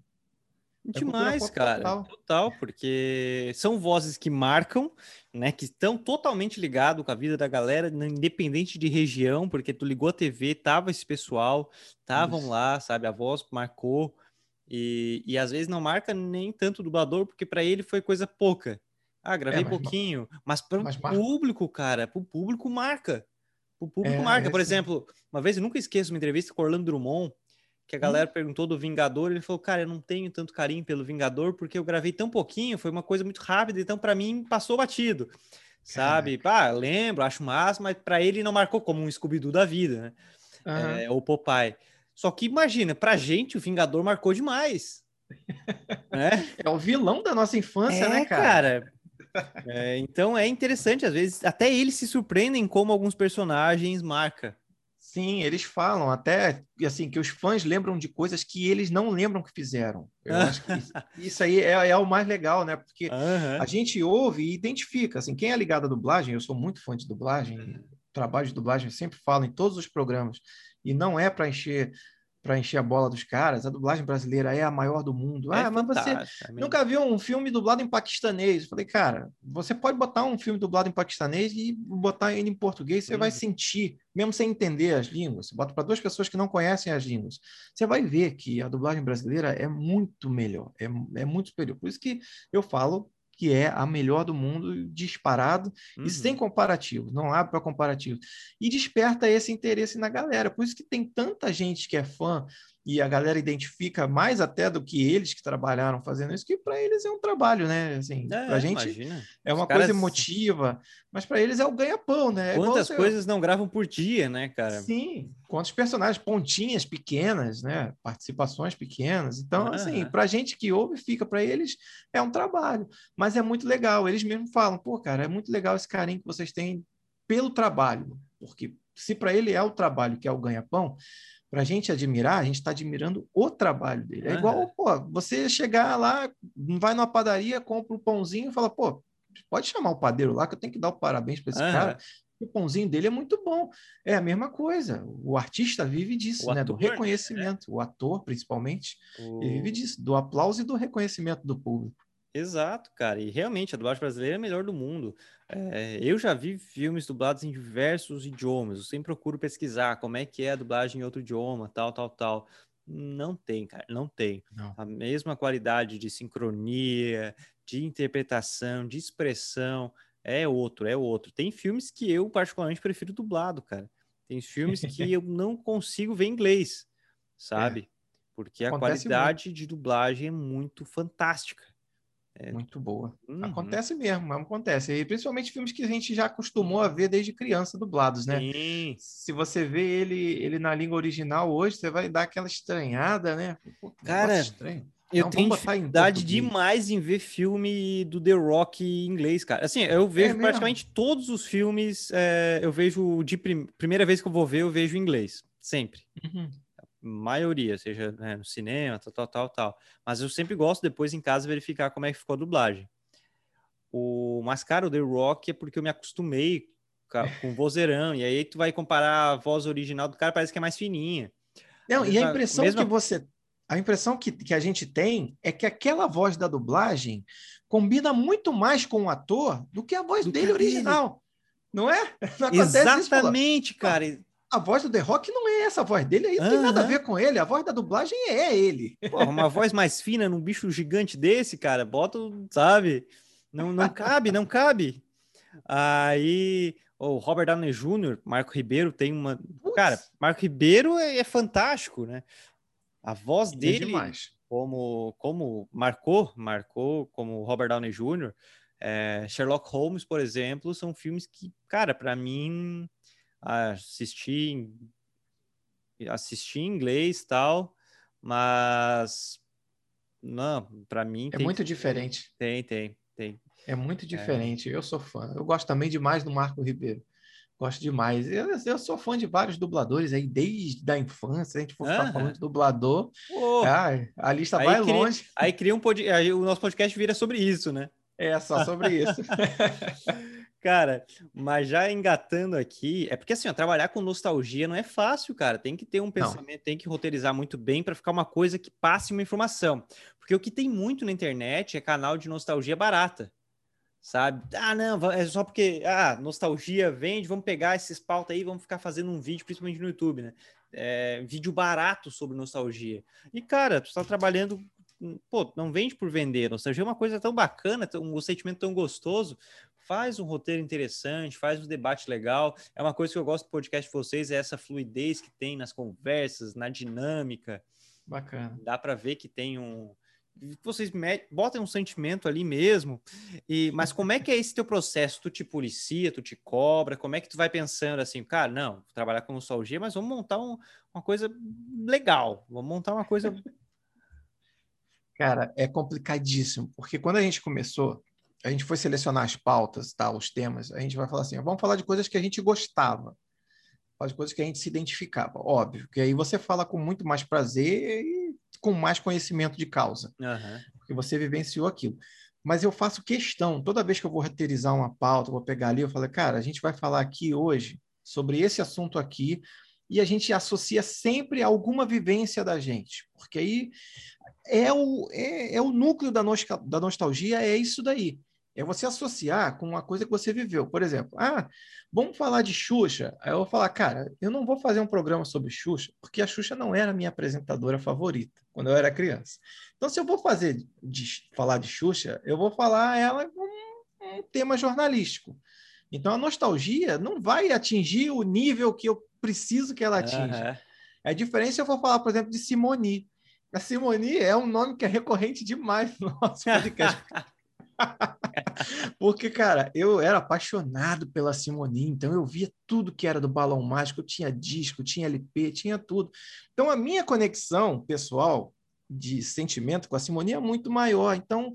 É Demais, cara. Total. total. porque são vozes que marcam, né? Que estão totalmente ligados com a vida da galera, independente de região, porque tu ligou a TV, tava esse pessoal, estavam lá, sabe? A voz marcou. E, e às vezes não marca nem tanto o dublador, porque para ele foi coisa pouca. Ah, gravei é, mas, pouquinho. Mas para o público, cara, para o público marca. O público é, marca. Por exemplo, uma vez eu nunca esqueço uma entrevista com Orlando Drummond, que a hum. galera hum. perguntou do Vingador, ele falou: "Cara, eu não tenho tanto carinho pelo Vingador porque eu gravei tão pouquinho, foi uma coisa muito rápida, então para mim passou batido". Sabe? Pá, lembro, acho massa, mas para ele não marcou como um Scooby Doo da vida, né? Uhum. É, ou Popeye. Só que imagina, pra gente o Vingador marcou demais. né? É o vilão da nossa infância, é, né, cara? cara. É, então é interessante, às vezes, até eles se surpreendem como alguns personagens marcam. Sim, eles falam até assim que os fãs lembram de coisas que eles não lembram que fizeram. Eu acho que isso, isso aí é, é, o mais legal, né? Porque uhum. a gente ouve e identifica. Assim, quem é ligado à dublagem, eu sou muito fã de dublagem, trabalho de dublagem, sempre falo em todos os programas e não é para encher para encher a bola dos caras. A dublagem brasileira é a maior do mundo. É ah, mas você nunca viu um filme dublado em paquistanês? Eu falei, cara, você pode botar um filme dublado em paquistanês e botar ele em português, você vai sentir, mesmo sem entender as línguas. Você bota para duas pessoas que não conhecem as línguas. Você vai ver que a dublagem brasileira é muito melhor, é, é muito superior. Por isso que eu falo que é a melhor do mundo, disparado uhum. e sem comparativo, não abre para comparativo. E desperta esse interesse na galera. Por isso que tem tanta gente que é fã e a galera identifica mais até do que eles que trabalharam fazendo isso, que para eles é um trabalho, né? Assim, é, para a gente imagina. é uma Os coisa caras... emotiva, mas para eles é o ganha-pão, né? É Quantas coisas não gravam por dia, né, cara? Sim, quantos personagens, pontinhas pequenas, né? Participações pequenas. Então, ah. assim, para a gente que ouve, fica para eles é um trabalho, mas é muito legal. Eles mesmo falam, pô, cara, é muito legal esse carinho que vocês têm pelo trabalho, porque se para ele é o trabalho que é o ganha-pão, para a gente admirar, a gente está admirando o trabalho dele. É igual, pô, você chegar lá, vai numa padaria, compra um pãozinho e fala, pô, pode chamar o padeiro lá que eu tenho que dar o parabéns para esse cara. O pãozinho dele é muito bom. É a mesma coisa. O artista vive disso, o né? Ator, do né? reconhecimento. O ator, principalmente, o... ele vive disso, do aplauso e do reconhecimento do público. Exato, cara. E realmente a dublagem brasileira é a melhor do mundo. É, eu já vi filmes dublados em diversos idiomas. Eu sempre procuro pesquisar como é que é a dublagem em outro idioma, tal, tal, tal. Não tem, cara, não tem. Não. A mesma qualidade de sincronia, de interpretação, de expressão, é outro, é outro. Tem filmes que eu particularmente prefiro dublado, cara. Tem filmes que eu não consigo ver em inglês, sabe? É. Porque a Acontece qualidade muito. de dublagem é muito fantástica. É... Muito boa. Uhum. Acontece mesmo, acontece. E principalmente filmes que a gente já acostumou a ver desde criança dublados, né? Sim. Se você vê ele, ele na língua original hoje, você vai dar aquela estranhada, né? Pô, Cara, estranho. Eu Não, tenho dificuldade em demais em ver filme do The Rock em inglês, cara. Assim, eu vejo é praticamente todos os filmes, é, eu vejo de prim primeira vez que eu vou ver, eu vejo em inglês. Sempre. Uhum. Maioria, seja né, no cinema, tal, tal, tal, tal. Mas eu sempre gosto depois em casa verificar como é que ficou a dublagem. O mais caro, The Rock, é porque eu me acostumei com o vozeirão. E aí tu vai comparar a voz original do cara, parece que é mais fininha. Não, e a impressão mesma... que você a impressão que, que a gente tem é que aquela voz da dublagem combina muito mais com o ator do que a voz do dele original. Não é? Não Exatamente, isso, cara. A voz do The Rock não é essa, a voz dele aí não tem nada a ver com ele, a voz da dublagem é ele. Porra, uma voz mais fina num bicho gigante desse, cara, bota, sabe? Não, não cabe, não cabe. Aí, o Robert Downey Jr., Marco Ribeiro tem uma. Putz. Cara, Marco Ribeiro é, é fantástico, né? A voz é dele, é como, como marcou, marcou como Robert Downey Jr., é, Sherlock Holmes, por exemplo, são filmes que, cara, para mim, assisti, assisti em inglês tal, mas não, para mim é tem, muito diferente. Tem, tem, tem. É muito é. diferente. É. Eu sou fã. Eu gosto também demais do Marco Ribeiro. Gosto demais. Eu, eu sou fã de vários dubladores aí, desde a infância. Se a gente for ficar falando de dublador, oh. ah, a lista aí vai cria, longe. Aí cria um pod... aí o nosso podcast vira sobre isso, né? É, só sobre isso. cara, mas já engatando aqui, é porque assim, ó, trabalhar com nostalgia não é fácil, cara. Tem que ter um pensamento, não. tem que roteirizar muito bem para ficar uma coisa que passe uma informação. Porque o que tem muito na internet é canal de nostalgia barata sabe? Ah, não, é só porque, ah, nostalgia vende, vamos pegar esses pautas aí, vamos ficar fazendo um vídeo, principalmente no YouTube, né? É, vídeo barato sobre nostalgia. E, cara, tu está trabalhando, pô, não vende por vender. Nostalgia é uma coisa tão bacana, um sentimento tão gostoso. Faz um roteiro interessante, faz um debate legal. É uma coisa que eu gosto do podcast de vocês, é essa fluidez que tem nas conversas, na dinâmica. Bacana. Dá para ver que tem um, vocês botem um sentimento ali mesmo. E, mas como é que é esse teu processo? Tu te policia, tu te cobra? Como é que tu vai pensando assim, cara, não, vou trabalhar com nostalgia, mas vamos montar um, uma coisa legal. Vamos montar uma coisa. Cara, é complicadíssimo, porque quando a gente começou, a gente foi selecionar as pautas, tá, os temas, a gente vai falar assim, vamos falar de coisas que a gente gostava, falar de coisas que a gente se identificava, óbvio, que aí você fala com muito mais prazer e com mais conhecimento de causa, uhum. porque você vivenciou aquilo. Mas eu faço questão, toda vez que eu vou roteirizar uma pauta, vou pegar ali, eu falo, cara, a gente vai falar aqui hoje sobre esse assunto aqui, e a gente associa sempre alguma vivência da gente, porque aí é o, é, é o núcleo da, da nostalgia, é isso daí. É você associar com uma coisa que você viveu. Por exemplo, ah, vamos falar de Xuxa. Aí eu vou falar, cara, eu não vou fazer um programa sobre Xuxa, porque a Xuxa não era a minha apresentadora favorita quando eu era criança. Então, se eu vou fazer de, falar de Xuxa, eu vou falar ela com um, um tema jornalístico. Então, a nostalgia não vai atingir o nível que eu preciso que ela atinja. Uhum. É diferente se eu for falar, por exemplo, de Simoni. A Simoni é um nome que é recorrente demais no nosso podcast. Porque, cara, eu era apaixonado pela Simone, então eu via tudo que era do Balão Mágico, eu tinha disco, tinha LP, tinha tudo. Então a minha conexão pessoal de sentimento com a Simone é muito maior. Então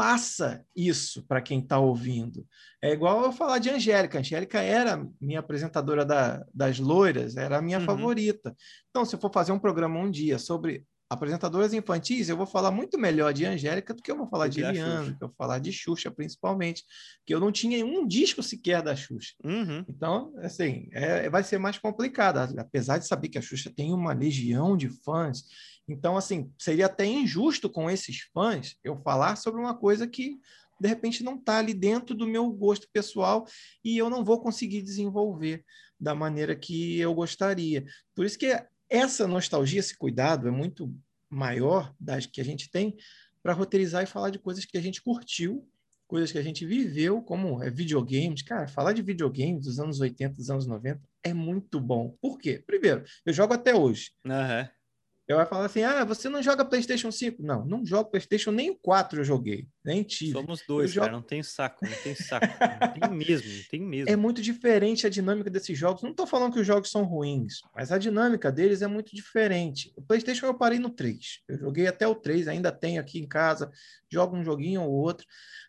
passa isso para quem está ouvindo. É igual eu falar de Angélica. Angélica era minha apresentadora da, das loiras, era a minha uhum. favorita. Então, se eu for fazer um programa um dia sobre apresentadoras infantis, eu vou falar muito melhor de Angélica do que eu vou falar de Eliana, que eu vou falar de Xuxa, principalmente, que eu não tinha um disco sequer da Xuxa. Uhum. Então, assim, é, vai ser mais complicado, apesar de saber que a Xuxa tem uma legião de fãs. Então, assim, seria até injusto com esses fãs eu falar sobre uma coisa que, de repente, não está ali dentro do meu gosto pessoal e eu não vou conseguir desenvolver da maneira que eu gostaria. Por isso que essa nostalgia, esse cuidado é muito maior das que a gente tem para roteirizar e falar de coisas que a gente curtiu, coisas que a gente viveu, como é, videogames. Cara, falar de videogames dos anos 80, dos anos 90 é muito bom. Por quê? Primeiro, eu jogo até hoje. Uhum. Eu vai falar assim: ah, você não joga PlayStation 5? Não, não jogo PlayStation, nem o 4 eu joguei, nem tive. Somos dois, cara, não tem saco, não tem saco. não tem mesmo, não tem mesmo. É muito diferente a dinâmica desses jogos. Não estou falando que os jogos são ruins, mas a dinâmica deles é muito diferente. O PlayStation eu parei no 3. Eu joguei até o 3, ainda tenho aqui em casa, jogo um joguinho ou outro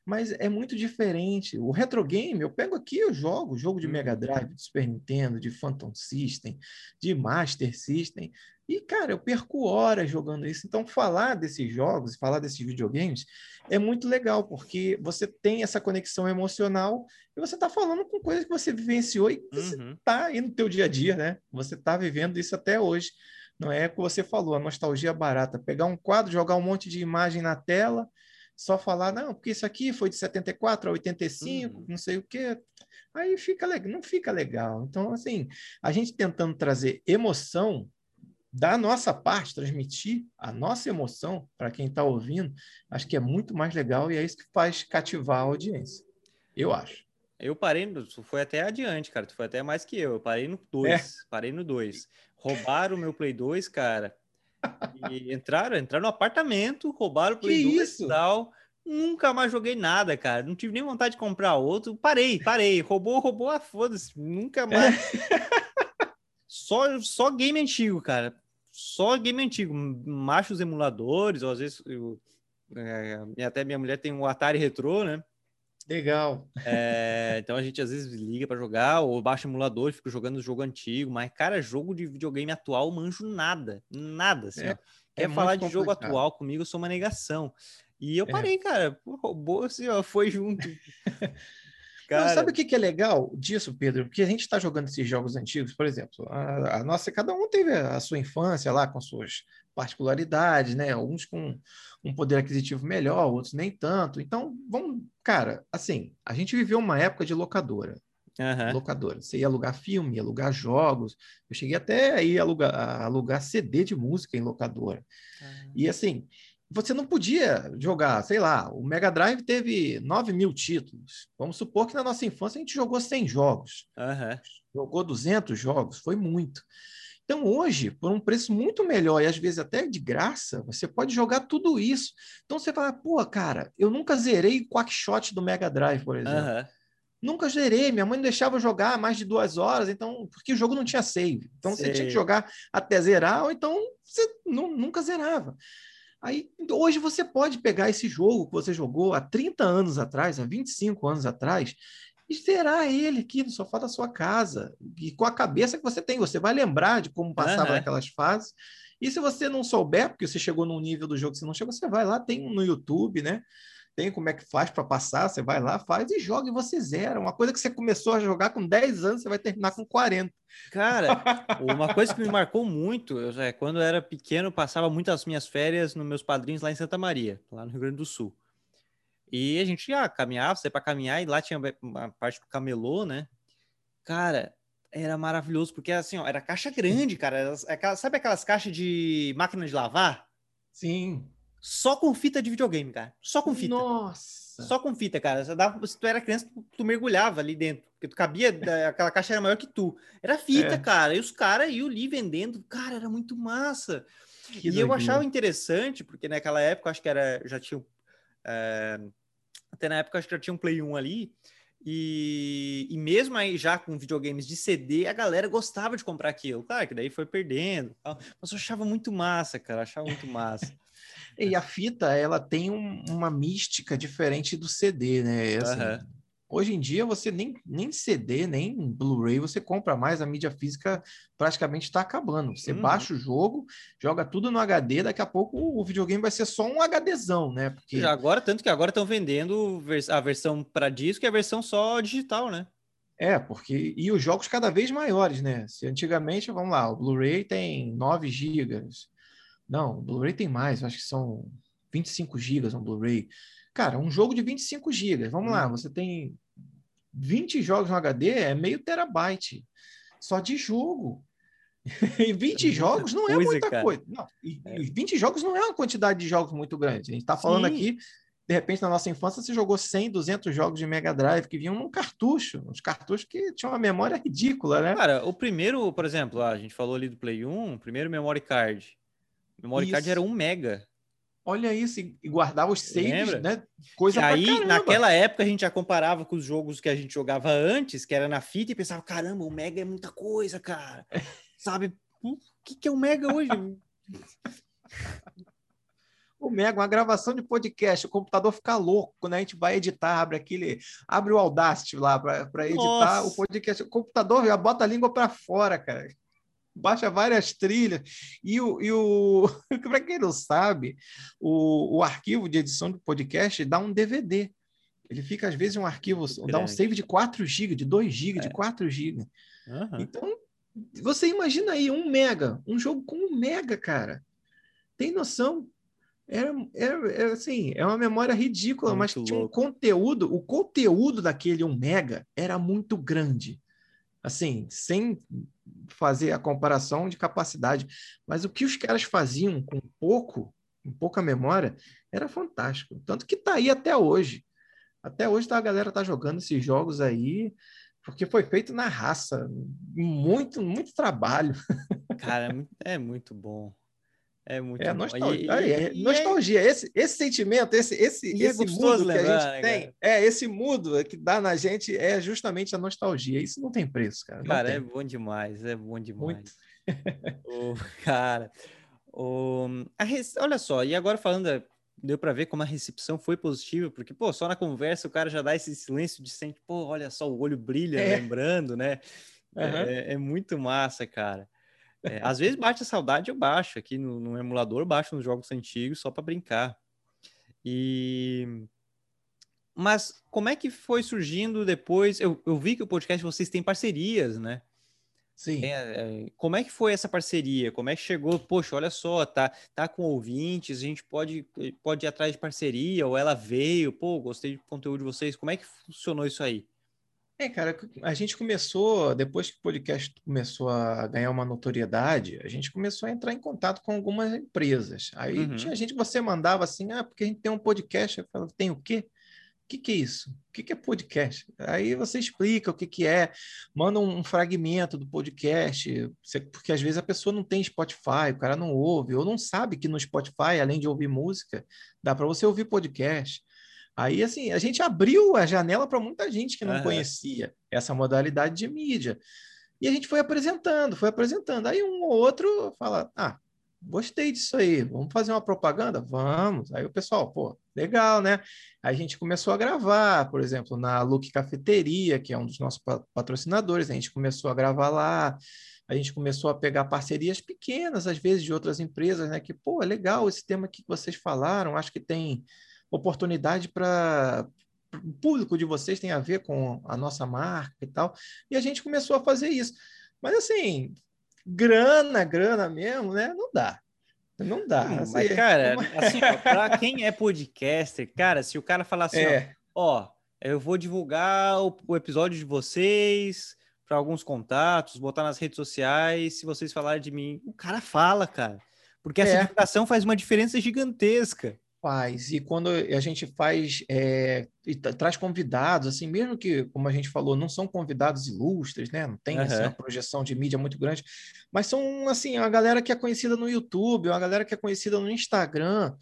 mas é muito diferente. O retro game, eu pego aqui, eu jogo jogo de Mega uhum. Drive, de Super Nintendo, de Phantom System, de Master System. E, cara, eu perco horas jogando isso. Então, falar desses jogos, falar desses videogames, é muito legal, porque você tem essa conexão emocional e você está falando com coisas que você vivenciou e você está uhum. aí no teu dia a dia, né? Você está vivendo isso até hoje. Não é o que você falou, a nostalgia barata. Pegar um quadro, jogar um monte de imagem na tela só falar, não, porque isso aqui foi de 74 a 85, uhum. não sei o quê. Aí fica não fica legal. Então, assim, a gente tentando trazer emoção da nossa parte, transmitir a nossa emoção para quem está ouvindo, acho que é muito mais legal e é isso que faz cativar a audiência. Eu acho. Eu parei, no, tu foi até adiante, cara. Tu foi até mais que eu. Eu parei no 2. É. Parei no 2. Roubaram o meu Play 2, cara. E entraram, entraram no apartamento, roubaram o Play que 2 isso? e tal. Nunca mais joguei nada, cara. Não tive nem vontade de comprar outro. Parei, parei. Roubou, roubou, ah, foda-se. Nunca mais. só, só game antigo, cara. Só game antigo. Machos emuladores, ou às vezes eu, é, até minha mulher tem um Atari Retro, né? Legal. É, então a gente às vezes liga para jogar ou baixa emulador, fica jogando jogo antigo, mas cara, jogo de videogame atual manjo nada, nada. Assim, é, Quer é falar de complicado. jogo atual comigo, eu sou uma negação. E eu é. parei, é. cara, o robô assim, ó, foi junto. Cara... Não, sabe o que, que é legal disso, Pedro? Porque a gente está jogando esses jogos antigos, por exemplo, a, a, nossa, cada um teve a sua infância lá com suas particularidades, né? Alguns com um poder aquisitivo melhor, outros nem tanto. Então, vamos, cara, assim, a gente viveu uma época de locadora. Uhum. Locadora. Você ia alugar filme, ia alugar jogos. Eu cheguei até aí a alugar, a alugar CD de música em locadora. Uhum. E assim, você não podia jogar, sei lá, o Mega Drive teve 9 mil títulos. Vamos supor que na nossa infância a gente jogou 100 jogos. Uhum. Jogou 200 jogos, foi muito. Então, hoje, por um preço muito melhor e às vezes até de graça, você pode jogar tudo isso. Então, você fala, pô, cara, eu nunca zerei o Quackshot do Mega Drive, por exemplo. Uhum. Nunca zerei, minha mãe não deixava jogar mais de duas horas, então, porque o jogo não tinha save. Então, Sei. você tinha que jogar até zerar, ou então você não, nunca zerava. Aí, hoje você pode pegar esse jogo que você jogou há 30 anos atrás, há 25 anos atrás, e zerar ele aqui no sofá da sua casa, e com a cabeça que você tem. Você vai lembrar de como passava uhum. aquelas fases. E se você não souber, porque você chegou num nível do jogo que você não chegou, você vai lá, tem no YouTube, né? Tem como é que faz para passar, você vai lá, faz e joga e você zera. Uma coisa que você começou a jogar com 10 anos, você vai terminar com 40. Cara, uma coisa que me marcou muito, é quando eu era pequeno, passava muitas minhas férias nos meus padrinhos lá em Santa Maria, lá no Rio Grande do Sul. E a gente ia caminhar, você para caminhar, e lá tinha uma parte do camelô, né? Cara, era maravilhoso, porque assim, ó, era caixa grande, cara. Era, sabe aquelas caixas de máquina de lavar? Sim. Só com fita de videogame, cara. Só com fita. Nossa! Só com fita, cara. Você dava, se tu era criança, tu, tu mergulhava ali dentro. Porque tu cabia, aquela caixa era maior que tu. Era fita, é. cara. E os caras iam ali vendendo. Cara, era muito massa. Que e eu achava interessante, porque naquela época, acho que era, já tinha. É, até na época, acho que já tinha um Play 1 ali. E, e mesmo aí já com videogames de CD, a galera gostava de comprar aquilo. Claro que daí foi perdendo. Mas eu achava muito massa, cara. Achava muito massa. E a fita, ela tem um, uma mística diferente do CD, né? Assim, uhum. Hoje em dia, você nem, nem CD, nem Blu-ray você compra mais, a mídia física praticamente está acabando. Você uhum. baixa o jogo, joga tudo no HD, daqui a pouco o videogame vai ser só um HDzão, né? Porque... Agora, tanto que agora estão vendendo a versão para disco e a versão só digital, né? É, porque. E os jogos cada vez maiores, né? Se antigamente, vamos lá, o Blu-ray tem 9 gigas, não, o Blu-ray tem mais, acho que são 25 gigas um Blu-ray. Cara, um jogo de 25 gigas, vamos hum. lá, você tem 20 jogos no HD, é meio terabyte só de jogo. e 20 é jogos não é coisa, muita cara. coisa. Não, e, é. 20 jogos não é uma quantidade de jogos muito grande. A gente está falando Sim. aqui, de repente, na nossa infância, você jogou 100, 200 jogos de Mega Drive que vinham num cartucho, uns cartuchos que tinham uma memória ridícula, né? Cara, o primeiro, por exemplo, a gente falou ali do Play 1, o primeiro memory card Memory isso. card era um mega. Olha isso, e guardava os saves, Lembra? né? Coisa e aí, naquela época, a gente já comparava com os jogos que a gente jogava antes, que era na fita, e pensava, caramba, o Mega é muita coisa, cara. Sabe? O que, que é o Mega hoje? o Mega, uma gravação de podcast, o computador fica louco quando a gente vai editar, abre aquele, abre o Audacity lá para editar Nossa. o podcast. O computador já bota a língua para fora, cara baixa várias trilhas. E o, e o para quem não sabe, o, o arquivo de edição de podcast dá um DVD. Ele fica, às vezes, um arquivo, Grande. dá um save de 4 GB, de 2 GB, é. de 4 GB. Uhum. Então, você imagina aí, um mega, um jogo com um mega, cara. Tem noção? Era, era, era assim, é uma memória ridícula, muito mas tinha louco. um conteúdo, o conteúdo daquele um mega era muito grande. Assim, sem fazer a comparação de capacidade. Mas o que os caras faziam com pouco, com pouca memória, era fantástico. Tanto que está aí até hoje. Até hoje tá, a galera tá jogando esses jogos aí, porque foi feito na raça. Muito, muito trabalho. Cara, é muito bom. É muito é nostalgia. E, é, e, nostalgia. E esse, esse sentimento, esse, esse, é esse mundo que a gente né, tem, cara? é esse mudo que dá na gente é justamente a nostalgia. Isso não tem preço, cara. cara, tem. é bom demais, é bom demais. oh, cara, oh, res... olha só, e agora falando, deu para ver como a recepção foi positiva, porque, pô, só na conversa o cara já dá esse silêncio de sente, pô, olha só, o olho brilha, é. lembrando, né? Uhum. É, é muito massa, cara. É, às vezes bate a saudade, eu baixo aqui no, no emulador, baixo nos jogos antigos só para brincar. E mas como é que foi surgindo depois? Eu, eu vi que o podcast vocês têm parcerias, né? Sim. É, como é que foi essa parceria? Como é que chegou? Poxa, olha só, tá, tá com ouvintes, a gente pode, pode ir atrás de parceria, ou ela veio, pô, gostei do conteúdo de vocês. Como é que funcionou isso aí? É, cara, a gente começou, depois que o podcast começou a ganhar uma notoriedade, a gente começou a entrar em contato com algumas empresas. Aí uhum. tinha gente que você mandava assim, ah, porque a gente tem um podcast. Eu falava, tem o quê? O que, que é isso? O que, que é podcast? Aí você explica o que, que é, manda um fragmento do podcast, porque às vezes a pessoa não tem Spotify, o cara não ouve, ou não sabe que no Spotify, além de ouvir música, dá para você ouvir podcast. Aí, assim, a gente abriu a janela para muita gente que não uhum. conhecia essa modalidade de mídia. E a gente foi apresentando, foi apresentando. Aí um ou outro fala: Ah, gostei disso aí, vamos fazer uma propaganda? Vamos. Aí o pessoal, pô, legal, né? Aí a gente começou a gravar, por exemplo, na Look Cafeteria, que é um dos nossos patrocinadores, a gente começou a gravar lá. A gente começou a pegar parcerias pequenas, às vezes, de outras empresas, né? Que, pô, é legal esse tema que vocês falaram, acho que tem oportunidade para o público de vocês tem a ver com a nossa marca e tal. E a gente começou a fazer isso. Mas assim, grana, grana mesmo, né? Não dá. Não dá. Hum, assim, mas, cara, assim, para quem é podcaster, cara, se o cara falar assim, é. ó, ó, eu vou divulgar o, o episódio de vocês para alguns contatos, botar nas redes sociais, se vocês falarem de mim, o cara fala, cara. Porque essa é. divulgação faz uma diferença gigantesca. Faz, e quando a gente faz é, e traz convidados, assim, mesmo que, como a gente falou, não são convidados ilustres, né? Não tem uhum. assim, uma projeção de mídia muito grande, mas são assim, a galera que é conhecida no YouTube, uma galera que é conhecida no Instagram.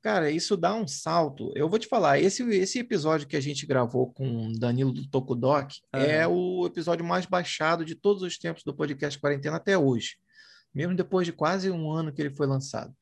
Cara, isso dá um salto. Eu vou te falar, esse, esse episódio que a gente gravou com Danilo do Tokudok uhum. é o episódio mais baixado de todos os tempos do podcast Quarentena até hoje, mesmo depois de quase um ano que ele foi lançado.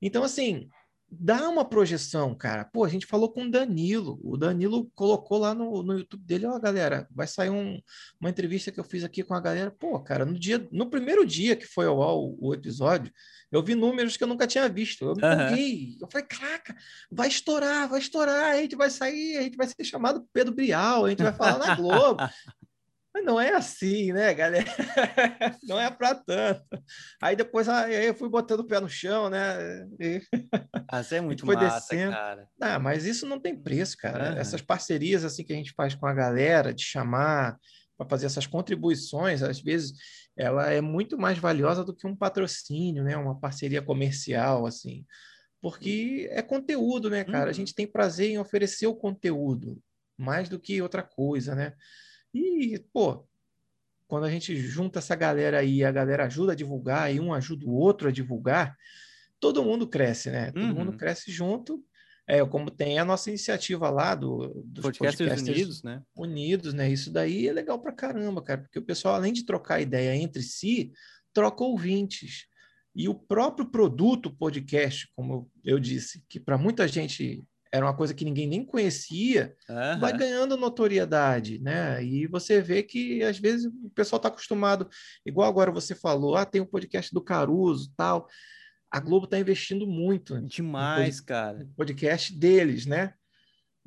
Então, assim, dá uma projeção, cara. Pô, a gente falou com o Danilo. O Danilo colocou lá no, no YouTube dele, ó, galera, vai sair um, uma entrevista que eu fiz aqui com a galera. Pô, cara, no dia, no primeiro dia que foi ao ar o, o episódio, eu vi números que eu nunca tinha visto. Eu me uhum. Eu falei, caraca, vai estourar, vai estourar, a gente vai sair, a gente vai ser chamado Pedro Brial, a gente vai falar na Globo. Mas não é assim, né, galera? Não é para tanto. Aí depois aí eu fui botando o pé no chão, né? E... Ah, é muito foi massa, descendo. cara. Ah, mas isso não tem preço, cara. Essas parcerias assim que a gente faz com a galera, de chamar para fazer essas contribuições, às vezes ela é muito mais valiosa do que um patrocínio, né? Uma parceria comercial, assim. Porque é conteúdo, né, cara? Uhum. A gente tem prazer em oferecer o conteúdo, mais do que outra coisa, né? E, pô, quando a gente junta essa galera aí, a galera ajuda a divulgar e um ajuda o outro a divulgar, todo mundo cresce, né? Todo uhum. mundo cresce junto. É, como tem a nossa iniciativa lá do, dos podcasters, podcasters unidos, né? Unidos, né? Isso daí é legal pra caramba, cara, porque o pessoal, além de trocar ideia entre si, troca ouvintes. E o próprio produto podcast, como eu disse, que para muita gente era uma coisa que ninguém nem conhecia, uhum. vai ganhando notoriedade, né? E você vê que às vezes o pessoal está acostumado, igual agora você falou, ah, tem um podcast do Caruso, tal. A Globo está investindo muito demais, cara. No podcast deles, né?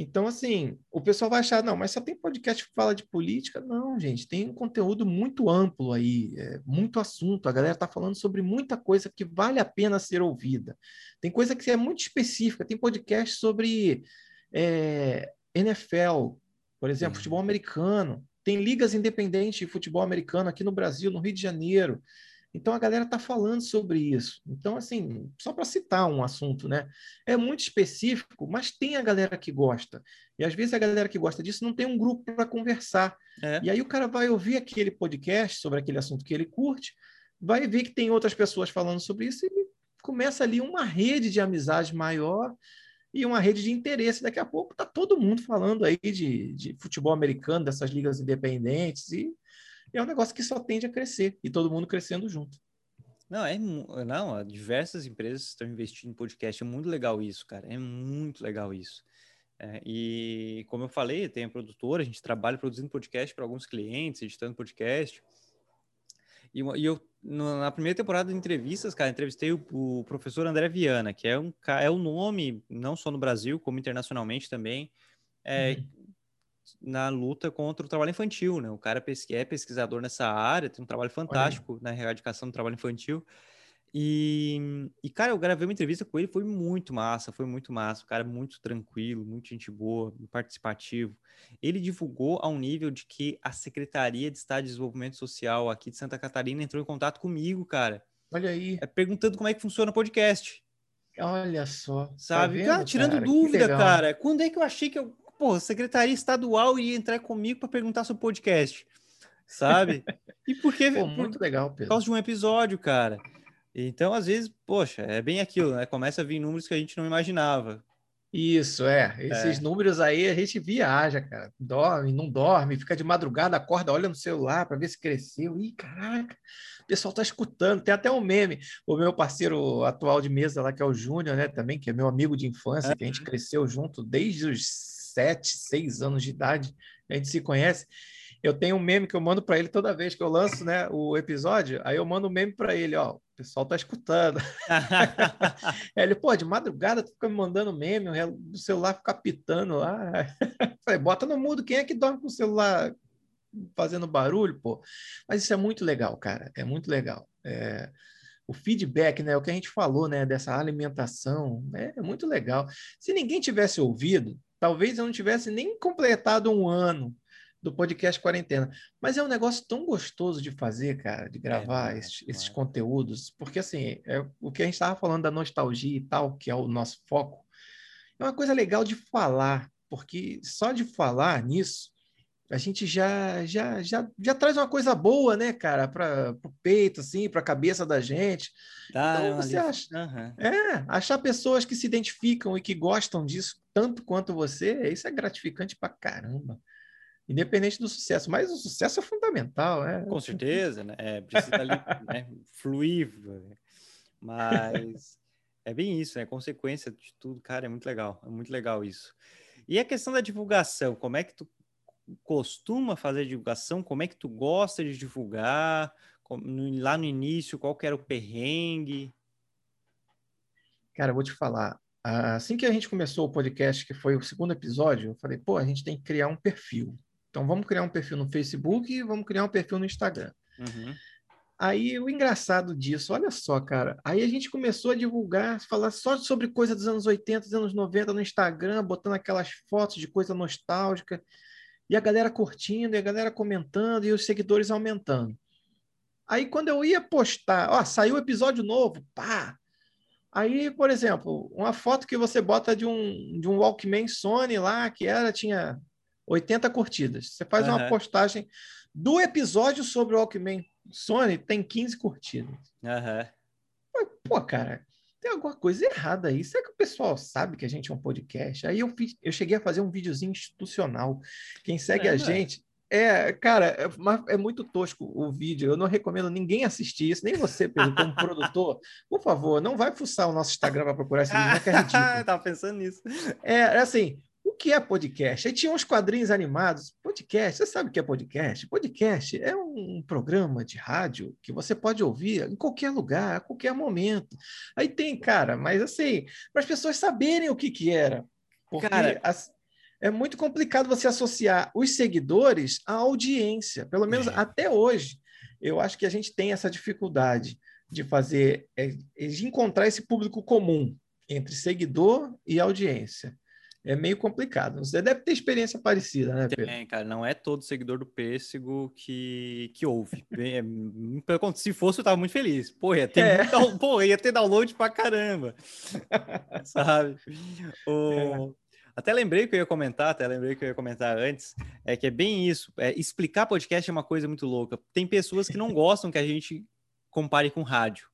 Então, assim, o pessoal vai achar, não, mas só tem podcast que fala de política? Não, gente, tem um conteúdo muito amplo aí, é, muito assunto. A galera está falando sobre muita coisa que vale a pena ser ouvida. Tem coisa que é muito específica, tem podcast sobre é, NFL, por exemplo, futebol americano. Tem ligas independentes de futebol americano aqui no Brasil, no Rio de Janeiro. Então a galera está falando sobre isso. Então, assim, só para citar um assunto, né? É muito específico, mas tem a galera que gosta. E às vezes a galera que gosta disso não tem um grupo para conversar. É. E aí o cara vai ouvir aquele podcast sobre aquele assunto que ele curte, vai ver que tem outras pessoas falando sobre isso e começa ali uma rede de amizade maior e uma rede de interesse. Daqui a pouco está todo mundo falando aí de, de futebol americano, dessas ligas independentes, e e é um negócio que só tende a crescer e todo mundo crescendo junto. Não, é não, diversas empresas estão investindo em podcast, é muito legal isso, cara, é muito legal isso. É, e como eu falei, tem a produtora, a gente trabalha produzindo podcast para alguns clientes, editando podcast. E, e, eu, na primeira temporada de entrevistas, cara, entrevistei o, o, professor André Viana, que é um é um nome, não só no Brasil, como internacionalmente também. É, uhum na luta contra o trabalho infantil, né? O cara é pesquisador nessa área, tem um trabalho fantástico na erradicação do trabalho infantil. E, e, cara, eu gravei uma entrevista com ele, foi muito massa, foi muito massa. O cara é muito tranquilo, muito gente boa, participativo. Ele divulgou a um nível de que a Secretaria de Estado de Desenvolvimento Social aqui de Santa Catarina entrou em contato comigo, cara. Olha aí. É, perguntando como é que funciona o podcast. Olha só. Tá Sabe? Tá vendo, cara, tirando cara? dúvida, cara. Quando é que eu achei que eu pô, secretaria estadual ia entrar comigo para perguntar sobre o podcast, sabe? E porque pô, muito por, legal, Pedro. Por causa de um episódio, cara. Então, às vezes, poxa, é bem aquilo, né? Começa a vir números que a gente não imaginava. Isso, é. Esses é. números aí a gente viaja, cara. Dorme, não dorme, fica de madrugada, acorda, olha no celular para ver se cresceu. Ih, caraca, o pessoal tá escutando. Tem até um meme. O meu parceiro atual de mesa lá, que é o Júnior, né, também, que é meu amigo de infância, é. que a gente cresceu junto desde os sete, seis anos de idade, a gente se conhece. Eu tenho um meme que eu mando para ele toda vez que eu lanço né, o episódio, aí eu mando um meme para ele, ó, o pessoal tá escutando. aí ele, pô, de madrugada tu fica me mandando meme, o celular fica pitando lá. Falei, bota no mudo, quem é que dorme com o celular fazendo barulho, pô? Mas isso é muito legal, cara, é muito legal. É o feedback, né, o que a gente falou, né, dessa alimentação, né, é muito legal. Se ninguém tivesse ouvido, Talvez eu não tivesse nem completado um ano do podcast Quarentena. Mas é um negócio tão gostoso de fazer, cara, de gravar é, esses, esses é. conteúdos, porque assim, é o que a gente estava falando da nostalgia e tal, que é o nosso foco, é uma coisa legal de falar, porque só de falar nisso, a gente já já já, já traz uma coisa boa, né, cara, para o peito, assim, para a cabeça da gente. Tá, então, você acha, uhum. é, achar pessoas que se identificam e que gostam disso tanto quanto você, isso é gratificante para caramba. Independente do sucesso, mas o sucesso é fundamental, né? Com certeza, né? É, precisa ali, né? fluir, mas é bem isso, é né? consequência de tudo, cara, é muito legal, é muito legal isso. E a questão da divulgação, como é que tu costuma fazer divulgação? Como é que tu gosta de divulgar? Lá no início, qual que era o perrengue? Cara, eu vou te falar. Assim que a gente começou o podcast, que foi o segundo episódio, eu falei, pô, a gente tem que criar um perfil. Então vamos criar um perfil no Facebook e vamos criar um perfil no Instagram. Uhum. Aí o engraçado disso, olha só, cara. Aí a gente começou a divulgar, falar só sobre coisa dos anos 80, dos anos 90 no Instagram, botando aquelas fotos de coisa nostálgica e a galera curtindo, e a galera comentando, e os seguidores aumentando. Aí, quando eu ia postar, ó, saiu o episódio novo, pá! Aí, por exemplo, uma foto que você bota de um, de um Walkman Sony lá, que era, tinha 80 curtidas. Você faz uhum. uma postagem do episódio sobre o Walkman Sony, tem 15 curtidas. Uhum. Pô, cara, tem alguma coisa errada aí. Será que o pessoal sabe que a gente é um podcast? Aí eu, fiz, eu cheguei a fazer um videozinho institucional. Quem segue é, a gente. É, cara, é, é, muito tosco o vídeo. Eu não recomendo ninguém assistir isso, nem você, Pedro, como produtor. Por favor, não vai fuçar o nosso Instagram para procurar esse vídeo, que é ridículo. Tava pensando nisso. É, é assim, que é podcast? Aí tinha uns quadrinhos animados. Podcast, você sabe o que é podcast? Podcast é um programa de rádio que você pode ouvir em qualquer lugar, a qualquer momento. Aí tem, cara, mas assim, para as pessoas saberem o que que era. Porque cara, as, é muito complicado você associar os seguidores à audiência, pelo menos é. até hoje. Eu acho que a gente tem essa dificuldade de fazer, é, de encontrar esse público comum entre seguidor e audiência é meio complicado. Você deve ter experiência parecida, né, Pedro? Tem, cara. Não é todo seguidor do Pêssego que, que ouve. É, contrário, se fosse, eu tava muito feliz. Pô, ia ter, é. muito, pô, ia ter download pra caramba. Sabe? O... É. Até lembrei que eu ia comentar, até lembrei que eu ia comentar antes, é que é bem isso. É, explicar podcast é uma coisa muito louca. Tem pessoas que não gostam que a gente compare com rádio.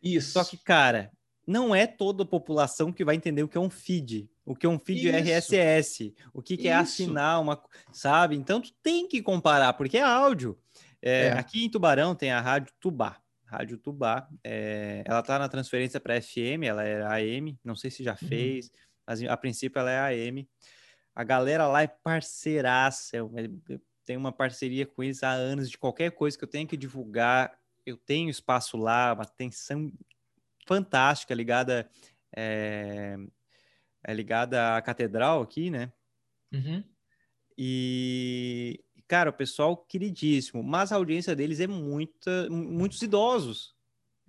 Isso. Só que, cara, não é toda a população que vai entender o que é um feed, o que é um feed Isso. RSS, o que, que é assinar uma, sabe? Então tu tem que comparar, porque é áudio. É, é. Aqui em Tubarão tem a Rádio Tubá. Rádio Tubá, é, ela tá na transferência para FM, ela era AM, não sei se já uhum. fez, uhum. mas a princípio ela é AM. A galera lá é parceiraça, eu, eu tenho uma parceria com eles há anos, de qualquer coisa que eu tenho que divulgar, eu tenho espaço lá, uma atenção fantástica, ligada é, é ligada à catedral aqui, né? Uhum. E, cara, o pessoal queridíssimo, mas a audiência deles é muita, muitos idosos.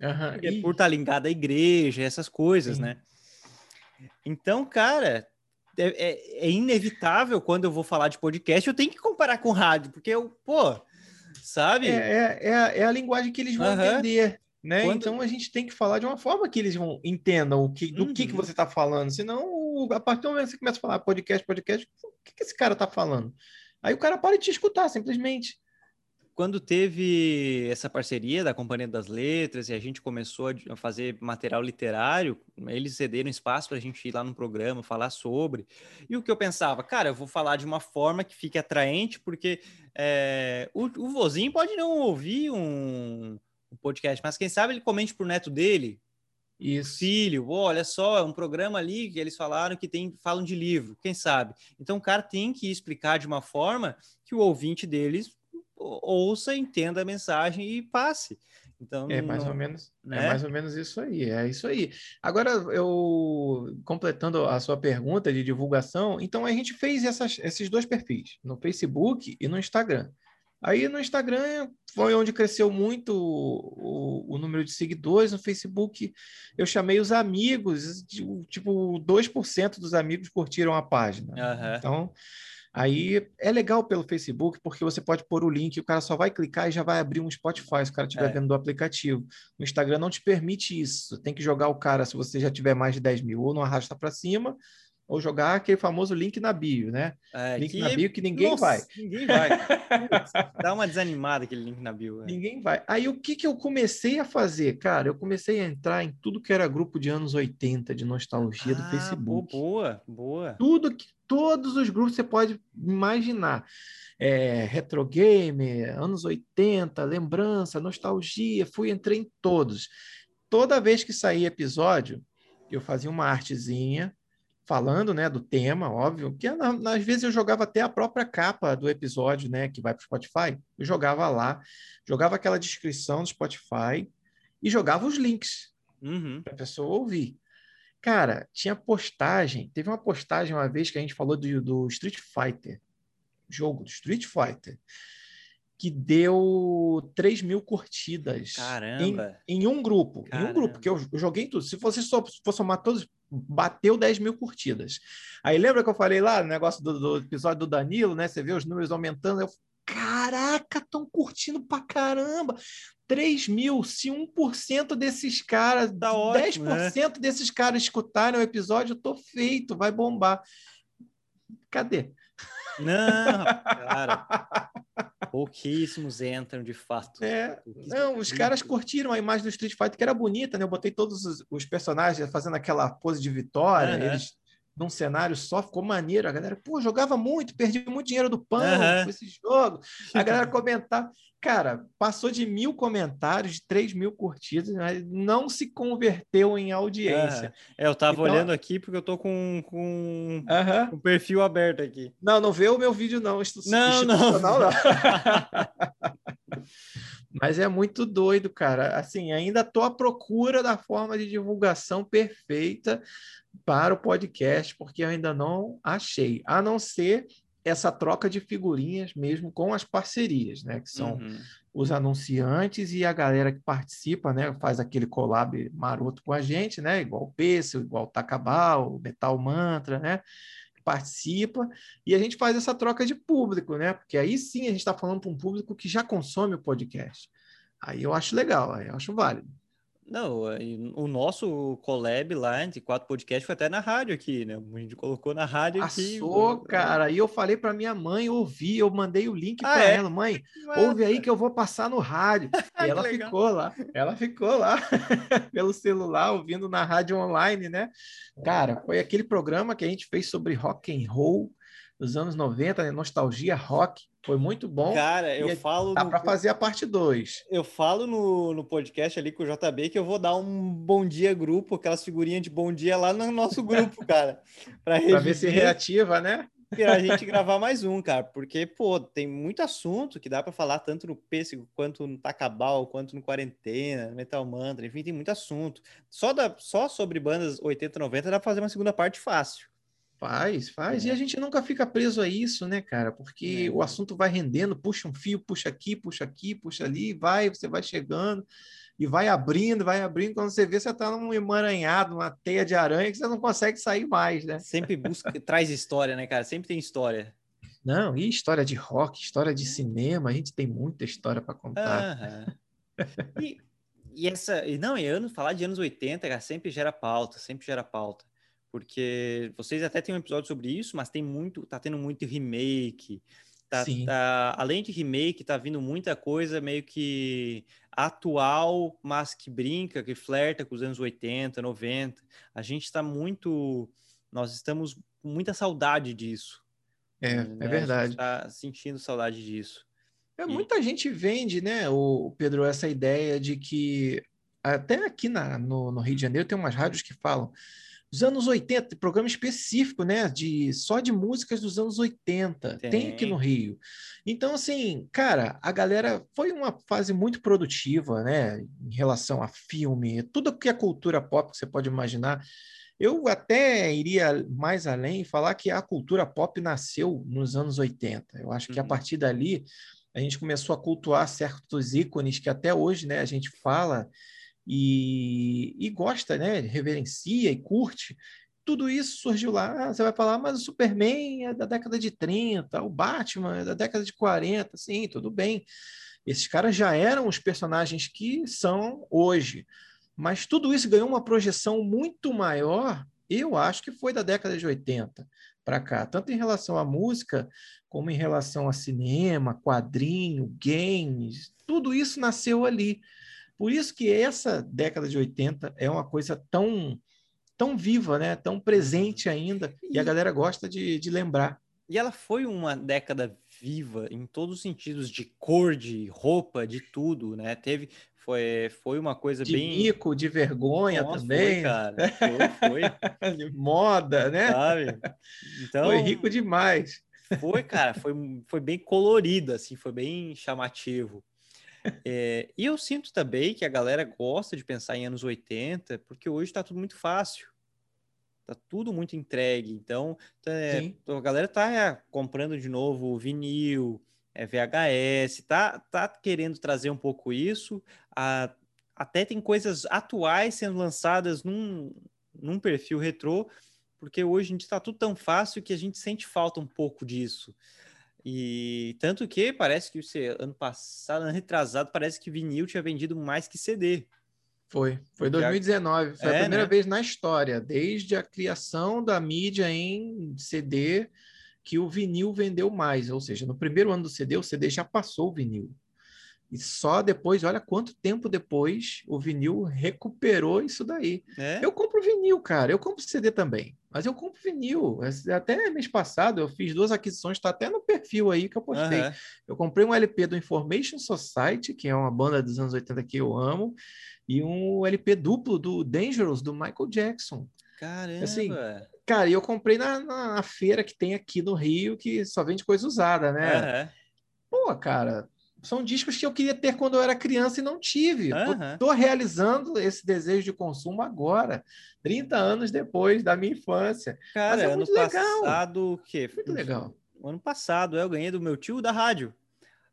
Uhum. É por estar ligado à igreja, essas coisas, Sim. né? Então, cara, é, é, é, inevitável quando eu vou falar de podcast, eu tenho que comparar com rádio, porque eu, pô, sabe? É, é, é, é a linguagem que eles vão uhum. entender. Né? Quando... Então a gente tem que falar de uma forma que eles vão, entendam o que, do uhum. que, que uhum. você está falando. Senão, a partir do momento que você começa a falar podcast, podcast, o que, que esse cara está falando? Aí o cara para de te escutar, simplesmente. Quando teve essa parceria da Companhia das Letras e a gente começou a fazer material literário, eles cederam espaço para a gente ir lá no programa, falar sobre. E o que eu pensava, cara, eu vou falar de uma forma que fique atraente, porque é, o, o vozinho pode não ouvir um, o podcast, mas quem sabe ele comente pro neto dele, Isso. filho, oh, olha só, é um programa ali que eles falaram que tem falam de livro, quem sabe? Então o cara tem que explicar de uma forma que o ouvinte deles ouça, entenda a mensagem e passe. Então, é mais não, ou menos, é né? é mais ou menos isso aí, é isso aí. Agora, eu completando a sua pergunta de divulgação, então a gente fez essas, esses dois perfis, no Facebook e no Instagram. Aí no Instagram foi onde cresceu muito o, o, número de seguidores. No Facebook eu chamei os amigos, tipo, 2% dos amigos curtiram a página. Uhum. Então, aí é legal pelo Facebook, porque você pode pôr o link, o cara só vai clicar e já vai abrir um Spotify se o cara estiver é. vendo do aplicativo. No Instagram não te permite isso. Tem que jogar o cara, se você já tiver mais de 10 mil, ou não arrasta para cima, ou jogar aquele famoso link na bio, né? É, link que... na bio que ninguém Nossa, vai. Ninguém vai. Dá uma desanimada aquele link na bio. É. Ninguém vai. Aí o que, que eu comecei a fazer? Cara, eu comecei a entrar em tudo que era grupo de anos 80 de nostalgia ah, do Facebook. Boa, boa. Tudo que todos os grupos você pode imaginar. É, retro gamer, anos 80, lembrança, nostalgia, fui entrei em todos. Toda vez que saía episódio, eu fazia uma artezinha falando, né, do tema, óbvio, que às vezes eu jogava até a própria capa do episódio, né, que vai para o Spotify, eu jogava lá, jogava aquela descrição do Spotify e jogava os links uhum. para a pessoa ouvir. Cara, tinha postagem, teve uma postagem uma vez que a gente falou do, do Street Fighter, jogo do Street Fighter, que deu 3 mil curtidas. Caramba! Em, em um grupo. Caramba. Em um grupo, que eu, eu joguei tudo. Se você só for somar todos, bateu 10 mil curtidas. Aí lembra que eu falei lá no negócio do, do episódio do Danilo, né? Você vê os números aumentando. Eu, caraca, estão curtindo pra caramba. 3 mil, se 1% desses caras, tá ótimo, 10% né? desses caras escutarem o episódio, eu tô feito, vai bombar. Cadê? Não, cara. Pouquíssimos entram, de fato. É, não, os caras curtiram a imagem do Street Fighter, que era bonita, né? Eu botei todos os, os personagens fazendo aquela pose de vitória, uhum. eles num cenário só, ficou maneiro. A galera, pô, jogava muito, perdi muito dinheiro do pão uhum. com esse jogo. A galera comentar. Cara, passou de mil comentários, de três mil curtidas, mas não se converteu em audiência. Uhum. É, eu tava então, olhando aqui porque eu tô com, com, uhum. o perfil aberto aqui. Não, não vê o meu vídeo, não. Não, não. não. Mas é muito doido, cara. Assim, ainda estou à procura da forma de divulgação perfeita para o podcast, porque eu ainda não achei, a não ser essa troca de figurinhas mesmo com as parcerias, né? Que são uhum. os anunciantes e a galera que participa, né? Faz aquele collab maroto com a gente, né? Igual o Pêssego, igual o Takabal, o Metal Mantra, né? Participa e a gente faz essa troca de público, né? Porque aí sim a gente está falando para um público que já consome o podcast. Aí eu acho legal, aí eu acho válido. Não, o nosso collab lá, entre quatro podcasts, foi até na rádio aqui, né? A gente colocou na rádio Passou, aqui. cara. E eu falei para minha mãe ouvir, eu mandei o link ah, para é? ela. Mãe, ouve aí que eu vou passar no rádio. e ela ficou lá. Ela ficou lá pelo celular, ouvindo na rádio online, né? Cara, foi aquele programa que a gente fez sobre rock and roll dos anos 90, né? Nostalgia Rock. Foi muito bom. Cara, eu e falo. Dá no... para fazer a parte 2. Eu falo no, no podcast ali com o JB que eu vou dar um bom dia grupo, aquelas figurinhas de bom dia lá no nosso grupo, cara. Para ver se reativa, né? a gente gravar mais um, cara, porque, pô, tem muito assunto que dá para falar tanto no Pêssego quanto no Tacabal, quanto no Quarentena, Metal Mantra, enfim, tem muito assunto. Só, da, só sobre bandas 80, 90 dá pra fazer uma segunda parte fácil. Faz, faz. É. E a gente nunca fica preso a isso, né, cara? Porque é. o assunto vai rendendo, puxa um fio, puxa aqui, puxa aqui, puxa ali, vai, você vai chegando e vai abrindo, vai abrindo. Quando você vê, você está num emaranhado, uma teia de aranha que você não consegue sair mais, né? Sempre busca, traz história, né, cara? Sempre tem história. Não, e história de rock, história de cinema, a gente tem muita história para contar. e, e essa, não, e anos, falar de anos 80, cara, sempre gera pauta, sempre gera pauta porque vocês até têm um episódio sobre isso, mas tem muito, tá tendo muito remake. Tá, tá, além de remake, tá vindo muita coisa meio que atual, mas que brinca, que flerta com os anos 80, 90. A gente está muito. Nós estamos com muita saudade disso. É, né? é verdade. Está sentindo saudade disso. É, e... Muita gente vende, né, o Pedro, essa ideia de que até aqui na, no, no Rio de Janeiro tem umas rádios que falam dos anos 80, programa específico, né? De, só de músicas dos anos 80. Tem. Tem aqui no Rio. Então, assim, cara, a galera foi uma fase muito produtiva, né? Em relação a filme, tudo que é cultura pop que você pode imaginar. Eu até iria mais além e falar que a cultura pop nasceu nos anos 80. Eu acho que a uhum. partir dali a gente começou a cultuar certos ícones que até hoje, né, a gente fala e, e gosta, né? Reverencia e curte. Tudo isso surgiu lá. Ah, você vai falar, mas o Superman é da década de 30, o Batman é da década de 40. Sim, tudo bem. Esses caras já eram os personagens que são hoje. Mas tudo isso ganhou uma projeção muito maior, eu acho que foi da década de 80 para cá, tanto em relação à música, como em relação a cinema, quadrinho, games, tudo isso nasceu ali. Por isso que essa década de 80 é uma coisa tão tão viva, né? tão presente ainda, e, a galera gosta de, de lembrar. E ela foi uma década viva em todos os sentidos, de cor, de roupa, de tudo, né? Teve, foi, foi uma coisa de bem. De mico, de vergonha Nossa, também. Foi, cara. Foi, foi. de moda, né? Sabe? Então, foi rico demais. Foi, cara, foi, foi bem colorido, assim, foi bem chamativo. É, e eu sinto também que a galera gosta de pensar em anos 80, porque hoje está tudo muito fácil. Tá tudo muito entregue. Então, é, a galera tá é, comprando de novo vinil, é, VHS, tá, tá querendo trazer um pouco isso. A, até tem coisas atuais sendo lançadas num, num perfil retrô, porque hoje a gente está tudo tão fácil que a gente sente falta um pouco disso. E tanto que parece que você, ano passado, ano retrasado, parece que vinil tinha vendido mais que CD. Foi, foi 2019. Foi é, a primeira né? vez na história, desde a criação da mídia em CD, que o vinil vendeu mais, ou seja, no primeiro ano do CD, o CD já passou o vinil. E só depois, olha quanto tempo depois o vinil recuperou isso daí. É? Eu compro vinil, cara. Eu compro CD também. Mas eu compro vinil. Até mês passado eu fiz duas aquisições, está até no perfil aí que eu postei. Uhum. Eu comprei um LP do Information Society, que é uma banda dos anos 80 que eu amo, e um LP duplo do Dangerous, do Michael Jackson. Caramba! Assim, cara, eu comprei na, na, feira que tem aqui no Rio, que só vende coisa usada, né? Uhum. Pô, cara, são discos que eu queria ter quando eu era criança e não tive. Estou realizando esse desejo de consumo agora, 30 anos depois da minha infância. Cara, é ano legal. passado, o quê? Muito legal. Ano passado, eu ganhei do meu tio da rádio.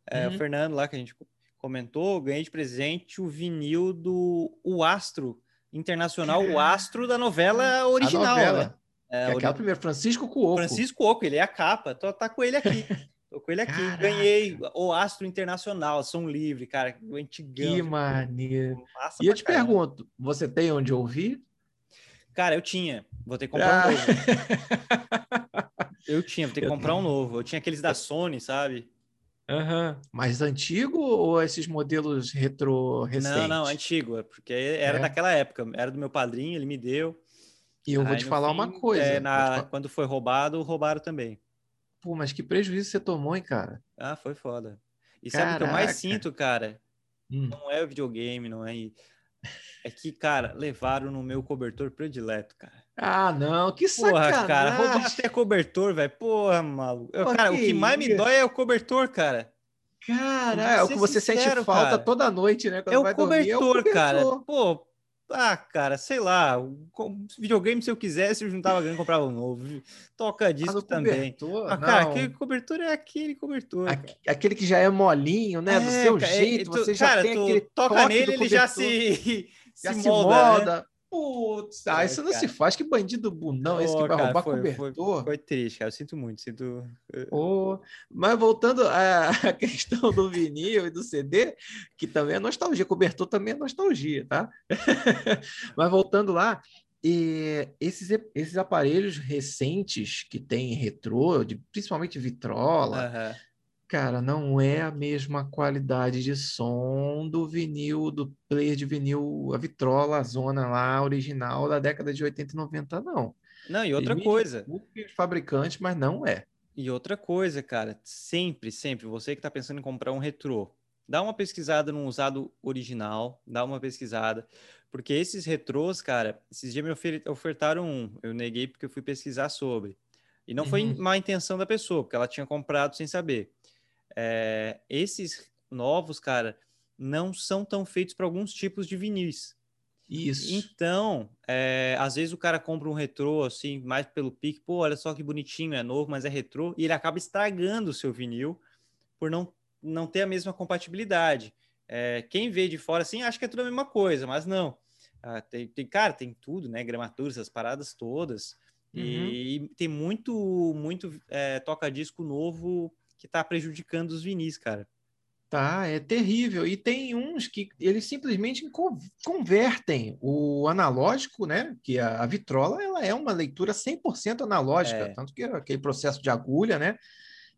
É, uhum. O Fernando lá, que a gente comentou, ganhei de presente o vinil do O Astro Internacional, o Astro da novela original. A novela. Né? É, é aquela primeira, Francisco Cuoco. Francisco Cuoco, ele é a capa. Tô, tá com ele aqui. Tô com ele aqui. Caraca. Ganhei o Astro Internacional, Som Livre, cara. O antigão. Que maneiro. e eu te caramba. pergunto, você tem onde ouvir? Cara, eu tinha. Vou ter que comprar ah. um novo. eu tinha, vou ter que comprar um novo. Eu tinha aqueles da Sony, sabe? Uhum. Mais antigo ou esses modelos retro recentes? Não, não, antigo, é porque era é. daquela época, era do meu padrinho, ele me deu. E eu vou te falar fim, uma coisa. É, na, Quando foi roubado, roubaram também. Pô, mas que prejuízo você tomou, hein, cara? Ah, foi foda. E Caraca. sabe o que eu mais sinto, cara? Hum. Não é o videogame, não é. É que, cara, levaram no meu cobertor predileto, cara. Ah, não, que sacanagem. Porra, cara, roubar até cobertor, velho. Porra, maluco. Eu, cara, o que mais me dói é o cobertor, cara. Cara, é o que você sincero, sente falta cara. toda noite, né? É o, cobertor, dormir, é o cobertor, cara. Pô, ah, cara, sei lá, videogame se eu quisesse, eu juntava grana e comprava um novo. Toca disco também. Ah, cara, aquele cobertor é aquele cobertor. aquele que já é molinho, né? É, do seu cara, jeito, tu, você já cara, tem aquele toca nele, ele já se, já se, molda. Se molda. Né? Putz, ah, isso não cara. se faz. Que bandido bunão esse que vai cara, roubar foi, cobertor. Foi, foi, triste, cara. Eu sinto muito. Sinto... Oh, mas voltando à questão do vinil e do CD, que também é nostalgia. Cobertor também é nostalgia, tá? mas voltando lá, e esses, esses aparelhos recentes que tem retrô, de, principalmente vitrola, uhum cara, não é a mesma qualidade de som do vinil, do player de vinil, a vitrola, a zona lá, original da década de 80 e 90, não. Não, e outra coisa. Fabricante, mas não é. E outra coisa, cara, sempre, sempre, você que está pensando em comprar um retrô, dá uma pesquisada no usado original, dá uma pesquisada, porque esses retrôs, cara, esses dias me ofertaram um, eu neguei porque eu fui pesquisar sobre. E não uhum. foi má intenção da pessoa, porque ela tinha comprado sem saber é, esses novos, cara, não são tão feitos para alguns tipos de vinis. Isso. Então, é, às vezes o cara compra um retrô, assim, mais pelo pique, pô, olha só que bonitinho, é novo, mas é retrô, e ele acaba estragando o seu vinil por não, não ter a mesma compatibilidade. É, quem vê de fora, assim, acha que é tudo a mesma coisa, mas não. Ah, tem, tem, cara, tem tudo, né? Gramatura, essas paradas todas. Uhum. E, e, tem muito, muito é, toca-disco novo que está prejudicando os vinis, cara. Tá, é terrível. E tem uns que eles simplesmente convertem o analógico, né? Que a, a vitrola ela é uma leitura 100% analógica, é. tanto que é aquele processo de agulha, né?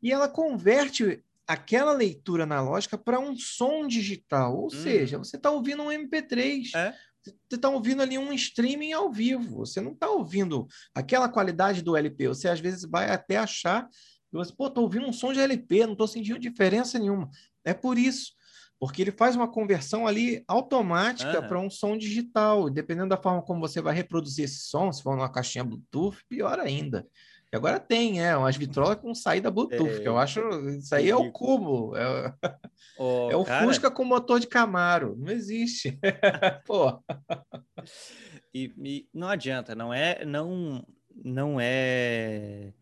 E ela converte aquela leitura analógica para um som digital. Ou hum. seja, você está ouvindo um MP3. É? Você está ouvindo ali um streaming ao vivo. Você não está ouvindo aquela qualidade do LP. Você às vezes vai até achar e você, pô, tô ouvindo um som de LP, não tô sentindo diferença nenhuma. É por isso, porque ele faz uma conversão ali automática para um som digital. Dependendo da forma como você vai reproduzir esse som, se for numa caixinha Bluetooth, pior ainda. E agora tem, é, umas vitrolas com saída Bluetooth, é, que eu acho, isso aí é o cubo. É, oh, é o cara... Fusca com motor de Camaro. Não existe. Pô. E, e, não adianta, não é, não, não é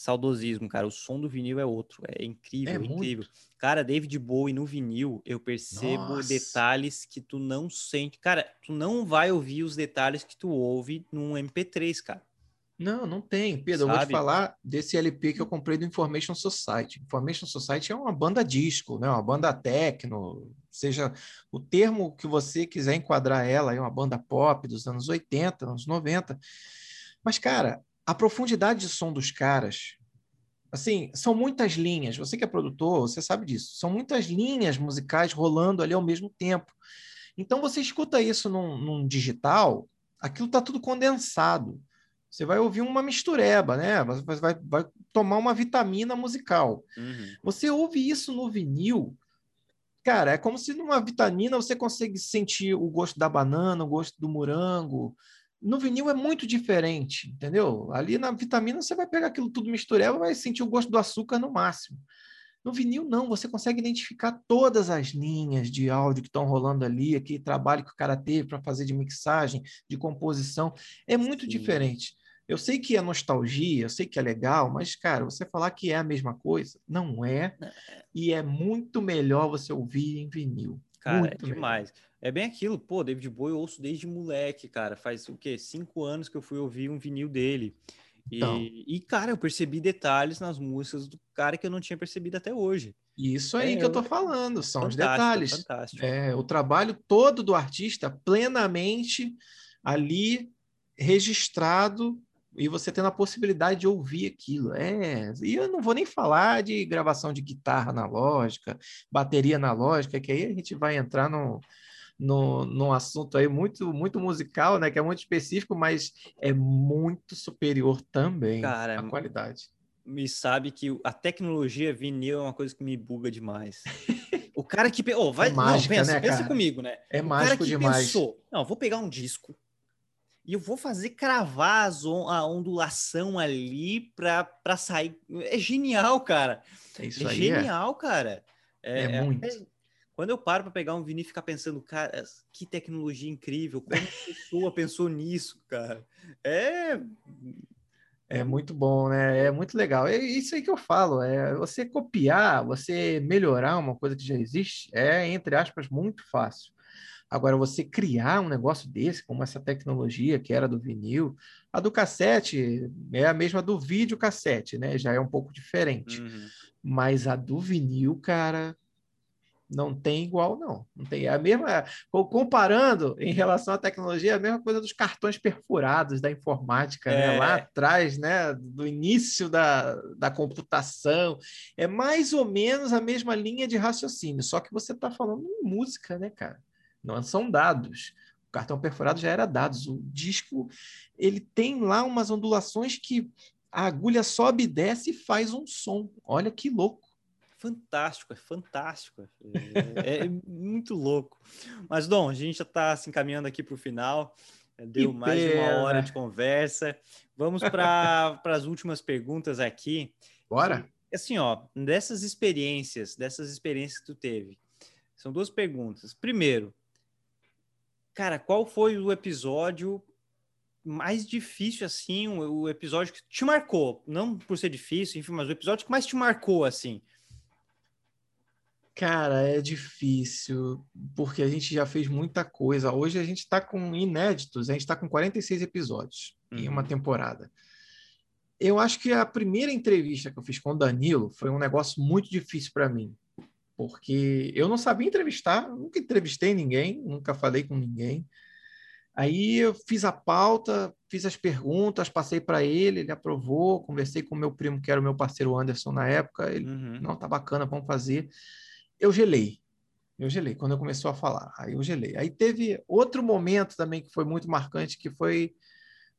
saudosismo, cara. O som do vinil é outro. É incrível, é, é incrível. Muito. Cara, David Bowie no vinil, eu percebo Nossa. detalhes que tu não sente. Cara, tu não vai ouvir os detalhes que tu ouve num MP3, cara. Não, não tem. Pedro, Sabe? eu vou te falar desse LP que eu comprei do Information Society. Information Society é uma banda disco, né? uma banda techno, seja o termo que você quiser enquadrar ela, é uma banda pop dos anos 80, anos 90. Mas, cara, a profundidade de som dos caras assim, são muitas linhas. Você que é produtor, você sabe disso. São muitas linhas musicais rolando ali ao mesmo tempo. Então você escuta isso num, num digital, aquilo está tudo condensado. Você vai ouvir uma mistureba, né? Você vai, vai tomar uma vitamina musical. Uhum. Você ouve isso no vinil, cara, é como se numa vitamina você consegue sentir o gosto da banana, o gosto do morango. No vinil é muito diferente, entendeu? Ali na vitamina você vai pegar aquilo tudo mistureba, vai sentir o gosto do açúcar no máximo. No vinil, não, você consegue identificar todas as linhas de áudio que estão rolando ali, aquele trabalho que o cara teve para fazer de mixagem, de composição. É muito Sim. diferente. Eu sei que é nostalgia, eu sei que é legal, mas, cara, você falar que é a mesma coisa, não é. é. E é muito melhor você ouvir em vinil. Cara, muito é demais. Melhor. É bem aquilo, pô, David Bowie eu ouço desde moleque, cara. Faz o quê? Cinco anos que eu fui ouvir um vinil dele. Então, e, e, cara, eu percebi detalhes nas músicas do cara que eu não tinha percebido até hoje. Isso aí é, que eu tô falando, são os detalhes. Fantástico. É, o trabalho todo do artista plenamente ali registrado e você tendo a possibilidade de ouvir aquilo. É, e eu não vou nem falar de gravação de guitarra analógica, bateria analógica, que aí a gente vai entrar no, no, num assunto aí muito, muito musical, né? Que é muito específico, mas é muito superior também Cara, a qualidade. Me sabe que a tecnologia vinil é uma coisa que me buga demais. o cara que. Oh, vai, é mágica, não, pensa, né, pensa comigo, né? É o mágico demais. Pensou, não, vou pegar um disco e eu vou fazer cravar a ondulação ali para sair. É genial, cara. É isso é aí. Genial, é. cara. É, é muito. É, quando eu paro para pegar um vinil e ficar pensando, cara, que tecnologia incrível, como a pessoa pensou nisso, cara? É. É muito bom, né? É muito legal. É isso aí que eu falo. É você copiar, você melhorar uma coisa que já existe, é, entre aspas, muito fácil. Agora, você criar um negócio desse, como essa tecnologia que era do vinil, a do cassete é a mesma do vídeo cassete, né? Já é um pouco diferente. Uhum. Mas a do vinil, cara, não tem igual, não. Não tem. É a mesma. Comparando em relação à tecnologia, é a mesma coisa dos cartões perfurados da informática, né? é. né? Lá atrás, né? Do início da, da computação. É mais ou menos a mesma linha de raciocínio, só que você está falando em música, né, cara? Não são dados. O cartão perfurado já era dados. O disco, ele tem lá umas ondulações que a agulha sobe e desce e faz um som. Olha que louco fantástico, é fantástico. É, é muito louco. Mas, Dom, a gente já está se encaminhando aqui para o final. Deu que mais pena. de uma hora de conversa. Vamos para as últimas perguntas aqui. Bora! Assim, ó, dessas experiências, dessas experiências que tu teve, são duas perguntas. Primeiro, cara, qual foi o episódio mais difícil, assim, o, episódio que te marcou? Não por ser difícil, enfim, mas o episódio que mais te marcou, assim. Cara, é difícil, porque a gente já fez muita coisa. Hoje a gente está com inéditos, a gente está com 46 episódios uhum. em uma uhum. temporada. Eu acho que a primeira entrevista que eu fiz com o Danilo foi um negócio muito difícil para mim, porque eu não sabia entrevistar, nunca entrevistei ninguém, nunca falei com ninguém. Aí eu fiz a pauta, fiz as perguntas, passei para ele, ele aprovou, conversei com o meu primo, que era o meu parceiro Anderson na época, ele, uhum. não, tá bacana, vamos fazer eu gelei. Eu gelei quando eu começou a falar. Aí eu gelei. Aí teve outro momento também que foi muito marcante, que foi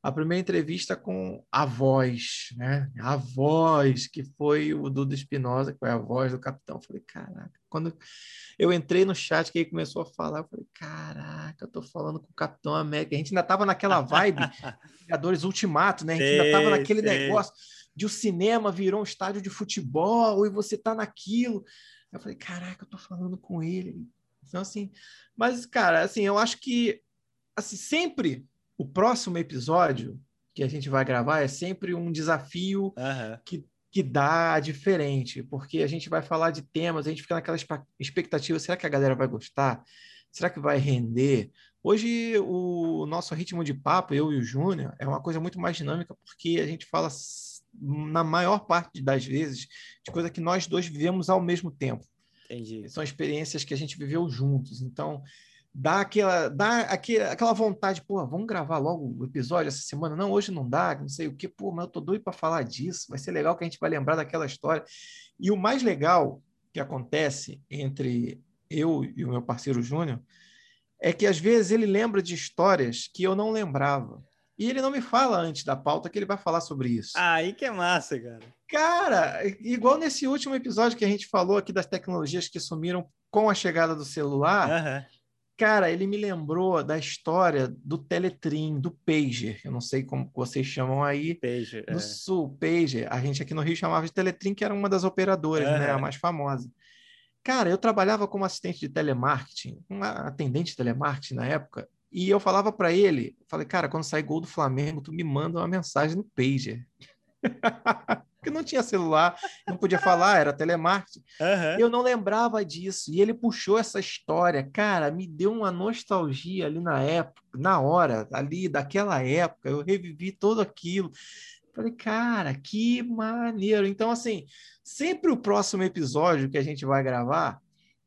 a primeira entrevista com a voz, né? A voz, que foi o Dudu Espinosa, que foi a voz do capitão. Eu falei, caraca. Quando eu entrei no chat, que ele começou a falar, eu falei, caraca, eu tô falando com o Capitão América. A gente ainda tava naquela vibe Vingadores Ultimato, né? A gente ainda tava naquele negócio de o cinema virou um estádio de futebol e você tá naquilo. Eu falei, caraca, eu tô falando com ele. Então, assim, mas, cara, assim, eu acho que assim, sempre o próximo episódio que a gente vai gravar é sempre um desafio uhum. que, que dá diferente, porque a gente vai falar de temas, a gente fica naquela expectativa, será que a galera vai gostar? Será que vai render? Hoje, o nosso ritmo de papo, eu e o Júnior, é uma coisa muito mais dinâmica, porque a gente fala na maior parte das vezes, de coisa que nós dois vivemos ao mesmo tempo. Entendi. São experiências que a gente viveu juntos. Então, dá aquela, dá aquela, aquela vontade, pô, vamos gravar logo o episódio essa semana? Não, hoje não dá, não sei o que, pô, mas eu tô doido para falar disso, vai ser legal que a gente vai lembrar daquela história. E o mais legal que acontece entre eu e o meu parceiro Júnior é que às vezes ele lembra de histórias que eu não lembrava. E ele não me fala antes da pauta que ele vai falar sobre isso. Aí que é massa, cara. Cara, igual nesse último episódio que a gente falou aqui das tecnologias que sumiram com a chegada do celular, uhum. cara, ele me lembrou da história do Teletrim, do Pager. Eu não sei como vocês chamam aí. Pager. No é. Sul, Pager. A gente aqui no Rio chamava de Teletrim, que era uma das operadoras, uhum. né? A mais famosa. Cara, eu trabalhava como assistente de telemarketing, uma atendente de telemarketing na época, e eu falava para ele, falei, cara, quando sair gol do Flamengo, tu me manda uma mensagem no pager. Porque não tinha celular, não podia falar, era telemarketing. Uhum. Eu não lembrava disso. E ele puxou essa história. Cara, me deu uma nostalgia ali na época, na hora, ali daquela época. Eu revivi tudo aquilo. Falei, cara, que maneiro. Então, assim, sempre o próximo episódio que a gente vai gravar,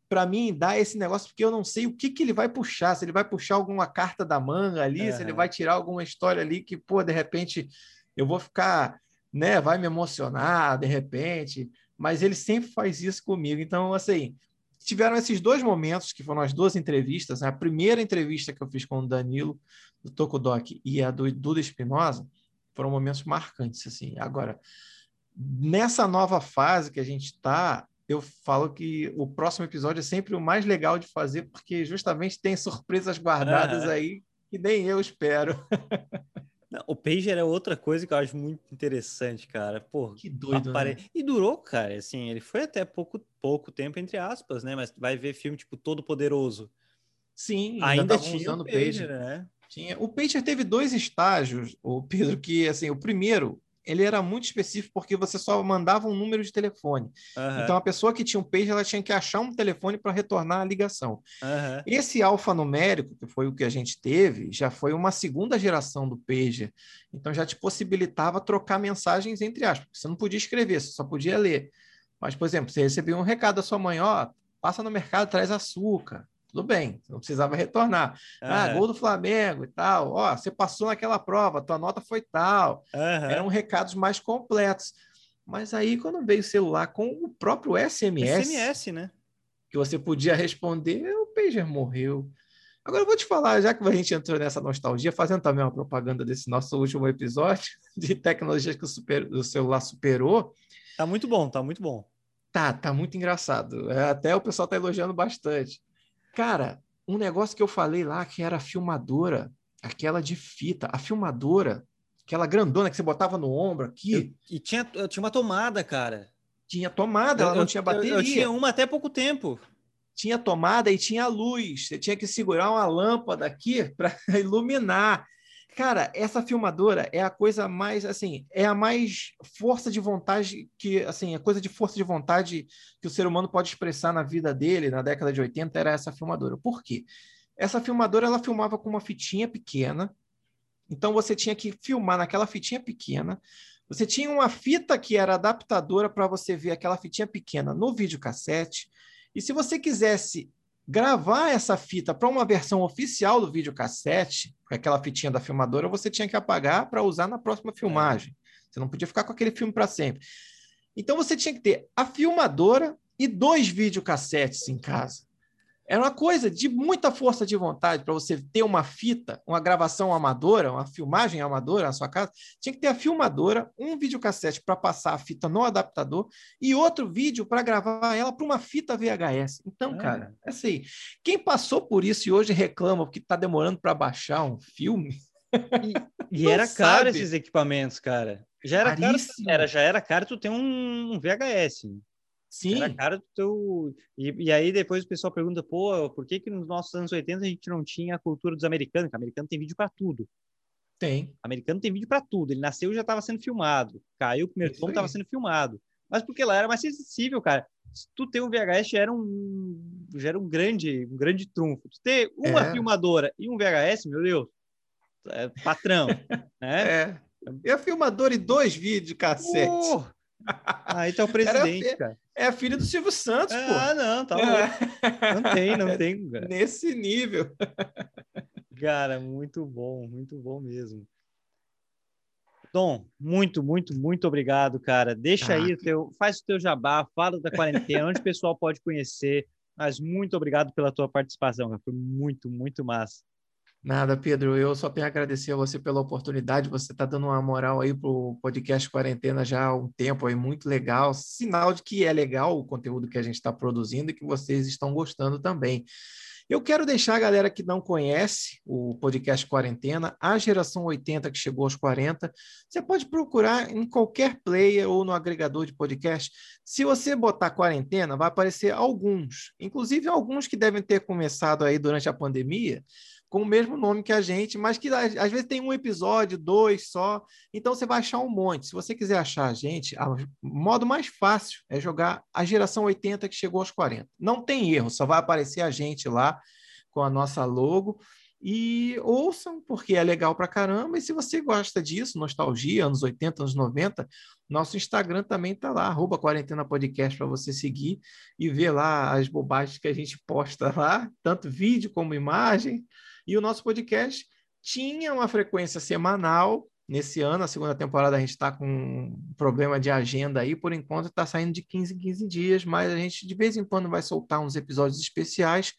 para mim, dá esse negócio, porque eu não sei o que, que ele vai puxar, se ele vai puxar alguma carta da manga ali, se ele vai tirar alguma história ali que, pô, de repente eu vou ficar, né, vai me emocionar, de repente, mas ele sempre faz isso comigo. Então, assim, tiveram esses dois momentos, que foram as duas entrevistas, né? a primeira entrevista que eu fiz com o Danilo, do Tokudok, e a do Duda Espinosa, foram momentos marcantes, assim. Agora, nessa nova fase que a gente está, eu falo que o próximo episódio é sempre o mais legal de fazer, porque justamente tem surpresas guardadas uhum. aí que nem eu espero. Não, o Pager é outra coisa que eu acho muito interessante, cara. Pô, que doido, apare... né? E durou, cara, assim, ele foi até pouco, pouco tempo, entre aspas, né? Mas vai ver filme tipo Todo Poderoso. Sim, ainda, ainda tinha usando o Pager, Pager, né? Tinha. O Pager teve dois estágios, o Pedro, que assim, o primeiro ele era muito específico porque você só mandava um número de telefone. Uhum. Então a pessoa que tinha um page ela tinha que achar um telefone para retornar a ligação. Uhum. Esse alfanumérico, que foi o que a gente teve, já foi uma segunda geração do pager. Então já te possibilitava trocar mensagens entre aspas. Você não podia escrever, você só podia ler. Mas, por exemplo, você recebeu um recado da sua mãe, ó, passa no mercado, traz açúcar tudo bem, não precisava retornar. Uhum. Ah, gol do Flamengo e tal. Ó, você passou naquela prova, tua nota foi tal. Uhum. Eram recados mais completos. Mas aí, quando veio o celular com o próprio SMS, SMS, né? Que você podia responder, o pager morreu. Agora eu vou te falar, já que a gente entrou nessa nostalgia, fazendo também uma propaganda desse nosso último episódio de tecnologias que o, super, o celular superou. Tá muito bom, tá muito bom. Tá, tá muito engraçado. É, até o pessoal tá elogiando bastante. Cara, um negócio que eu falei lá que era a filmadora, aquela de fita, a filmadora, aquela grandona que você botava no ombro aqui. Eu, e tinha, tinha uma tomada, cara. Tinha tomada, ela eu, não tinha bateria. Eu, eu, tinha uma até pouco tempo. Tinha tomada e tinha luz. Você tinha que segurar uma lâmpada aqui para iluminar. Cara, essa filmadora é a coisa mais, assim, é a mais força de vontade que, assim, a coisa de força de vontade que o ser humano pode expressar na vida dele na década de 80 era essa filmadora. Por quê? Essa filmadora, ela filmava com uma fitinha pequena, então você tinha que filmar naquela fitinha pequena, você tinha uma fita que era adaptadora para você ver aquela fitinha pequena no videocassete, e se você quisesse gravar essa fita para uma versão oficial do videocassete, aquela fitinha da filmadora, você tinha que apagar para usar na próxima filmagem. Você não podia ficar com aquele filme para sempre. Então você tinha que ter a filmadora e dois videocassetes em casa. Era uma coisa de muita força de vontade para você ter uma fita, uma gravação amadora, uma filmagem amadora na sua casa. Tinha que ter a filmadora, um videocassete para passar a fita no adaptador e outro vídeo para gravar ela para uma fita VHS. Então, ah. cara, é assim. Quem passou por isso e hoje reclama porque está demorando para baixar um filme. E, e era sabe. caro esses equipamentos, cara. Já era Caríssimo. caro, era, já era caro tu ter um VHS. Sim. Era cara do teu. E, e aí depois o pessoal pergunta, pô, por que, que nos nossos anos 80 a gente não tinha a cultura dos americanos? Porque o americano tem vídeo para tudo. Tem. O americano tem vídeo para tudo. Ele nasceu e já estava sendo filmado. Caiu o primeiro tom, estava sendo filmado. Mas porque lá era mais acessível, cara. Se tu ter um VHS já era um, já era um grande, um grande trunfo. Tu ter uma é. filmadora e um VHS, meu Deus, é patrão. né? É. E a filmadora e dois vídeos cassete. Oh! Aí tá o presidente, era, cara. É a filha do Silvio Santos, ah, pô. Ah, não, tá é. Não tem, não tem. Cara. Nesse nível. Cara, muito bom, muito bom mesmo. Tom, muito, muito, muito obrigado, cara. Deixa ah, aí o teu, faz o teu jabá, fala da quarentena, onde o pessoal pode conhecer. Mas muito obrigado pela tua participação, cara. foi muito, muito massa. Nada, Pedro. Eu só tenho a agradecer a você pela oportunidade. Você está dando uma moral aí para o podcast Quarentena já há um tempo aí, muito legal. Sinal de que é legal o conteúdo que a gente está produzindo e que vocês estão gostando também. Eu quero deixar a galera que não conhece o podcast Quarentena, a geração 80 que chegou aos 40, você pode procurar em qualquer player ou no agregador de podcast. Se você botar quarentena, vai aparecer alguns, inclusive alguns que devem ter começado aí durante a pandemia com o mesmo nome que a gente, mas que às vezes tem um episódio, dois só. Então você vai achar um monte. Se você quiser achar a gente, o modo mais fácil é jogar a geração 80 que chegou aos 40. Não tem erro, só vai aparecer a gente lá com a nossa logo. E ouçam, porque é legal pra caramba. E se você gosta disso, nostalgia, anos 80, anos 90, nosso Instagram também tá lá, arroba Quarentena Podcast, para você seguir e ver lá as bobagens que a gente posta lá, tanto vídeo como imagem. E o nosso podcast tinha uma frequência semanal. Nesse ano, a segunda temporada, a gente está com um problema de agenda aí, por enquanto está saindo de 15 em 15 dias, mas a gente de vez em quando vai soltar uns episódios especiais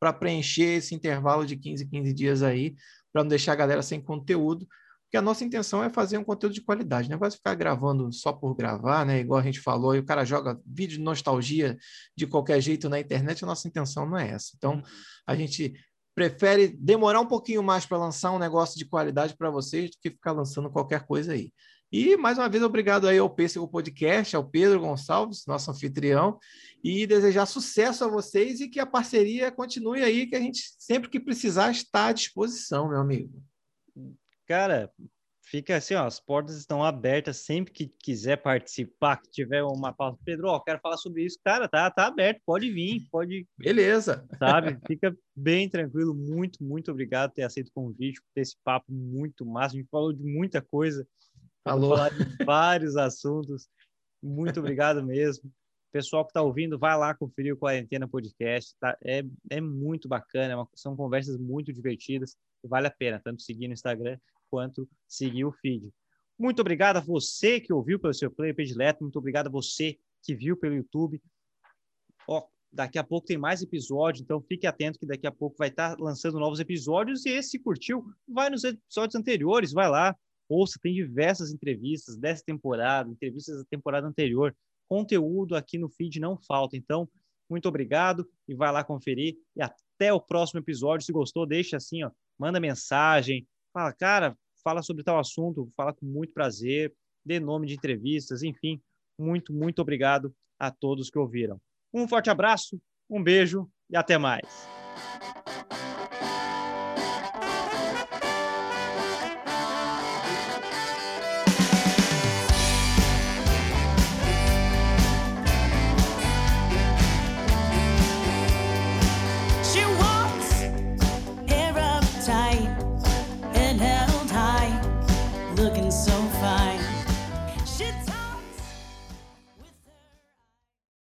para preencher esse intervalo de 15 em 15 dias aí, para não deixar a galera sem conteúdo, porque a nossa intenção é fazer um conteúdo de qualidade, não vai ficar gravando só por gravar, né? Igual a gente falou, e o cara joga vídeo de nostalgia de qualquer jeito na internet, a nossa intenção não é essa. Então, uhum. a gente prefere demorar um pouquinho mais para lançar um negócio de qualidade para vocês do que ficar lançando qualquer coisa aí. E mais uma vez, obrigado aí ao Pêssego Podcast, ao Pedro Gonçalves, nosso anfitrião, e desejar sucesso a vocês e que a parceria continue aí, que a gente, sempre que precisar, está à disposição, meu amigo. Cara, fica assim, ó, as portas estão abertas sempre que quiser participar, que tiver uma pauta. Pedro, ó, quero falar sobre isso. Cara, tá, tá aberto, pode vir, pode. Beleza. Sabe? Fica bem tranquilo. Muito, muito obrigado por ter aceito o convite, por ter esse papo muito massa. A gente falou de muita coisa. Falou. Falar de vários assuntos. Muito obrigado mesmo. Pessoal que está ouvindo, vai lá conferir o Quarentena Podcast. Tá? É, é muito bacana, é uma, são conversas muito divertidas e vale a pena tanto seguir no Instagram quanto seguir o feed. Muito obrigado a você que ouviu pelo seu player predileto, muito obrigado a você que viu pelo YouTube. Ó, daqui a pouco tem mais episódio, então fique atento que daqui a pouco vai estar lançando novos episódios e esse curtiu, vai nos episódios anteriores, vai lá, ouça, tem diversas entrevistas dessa temporada, entrevistas da temporada anterior, conteúdo aqui no feed não falta, então muito obrigado e vai lá conferir e até o próximo episódio, se gostou, deixa assim, ó, manda mensagem, fala, cara, fala sobre tal assunto, fala com muito prazer, dê nome de entrevistas, enfim, muito, muito obrigado a todos que ouviram. Um forte abraço, um beijo e até mais.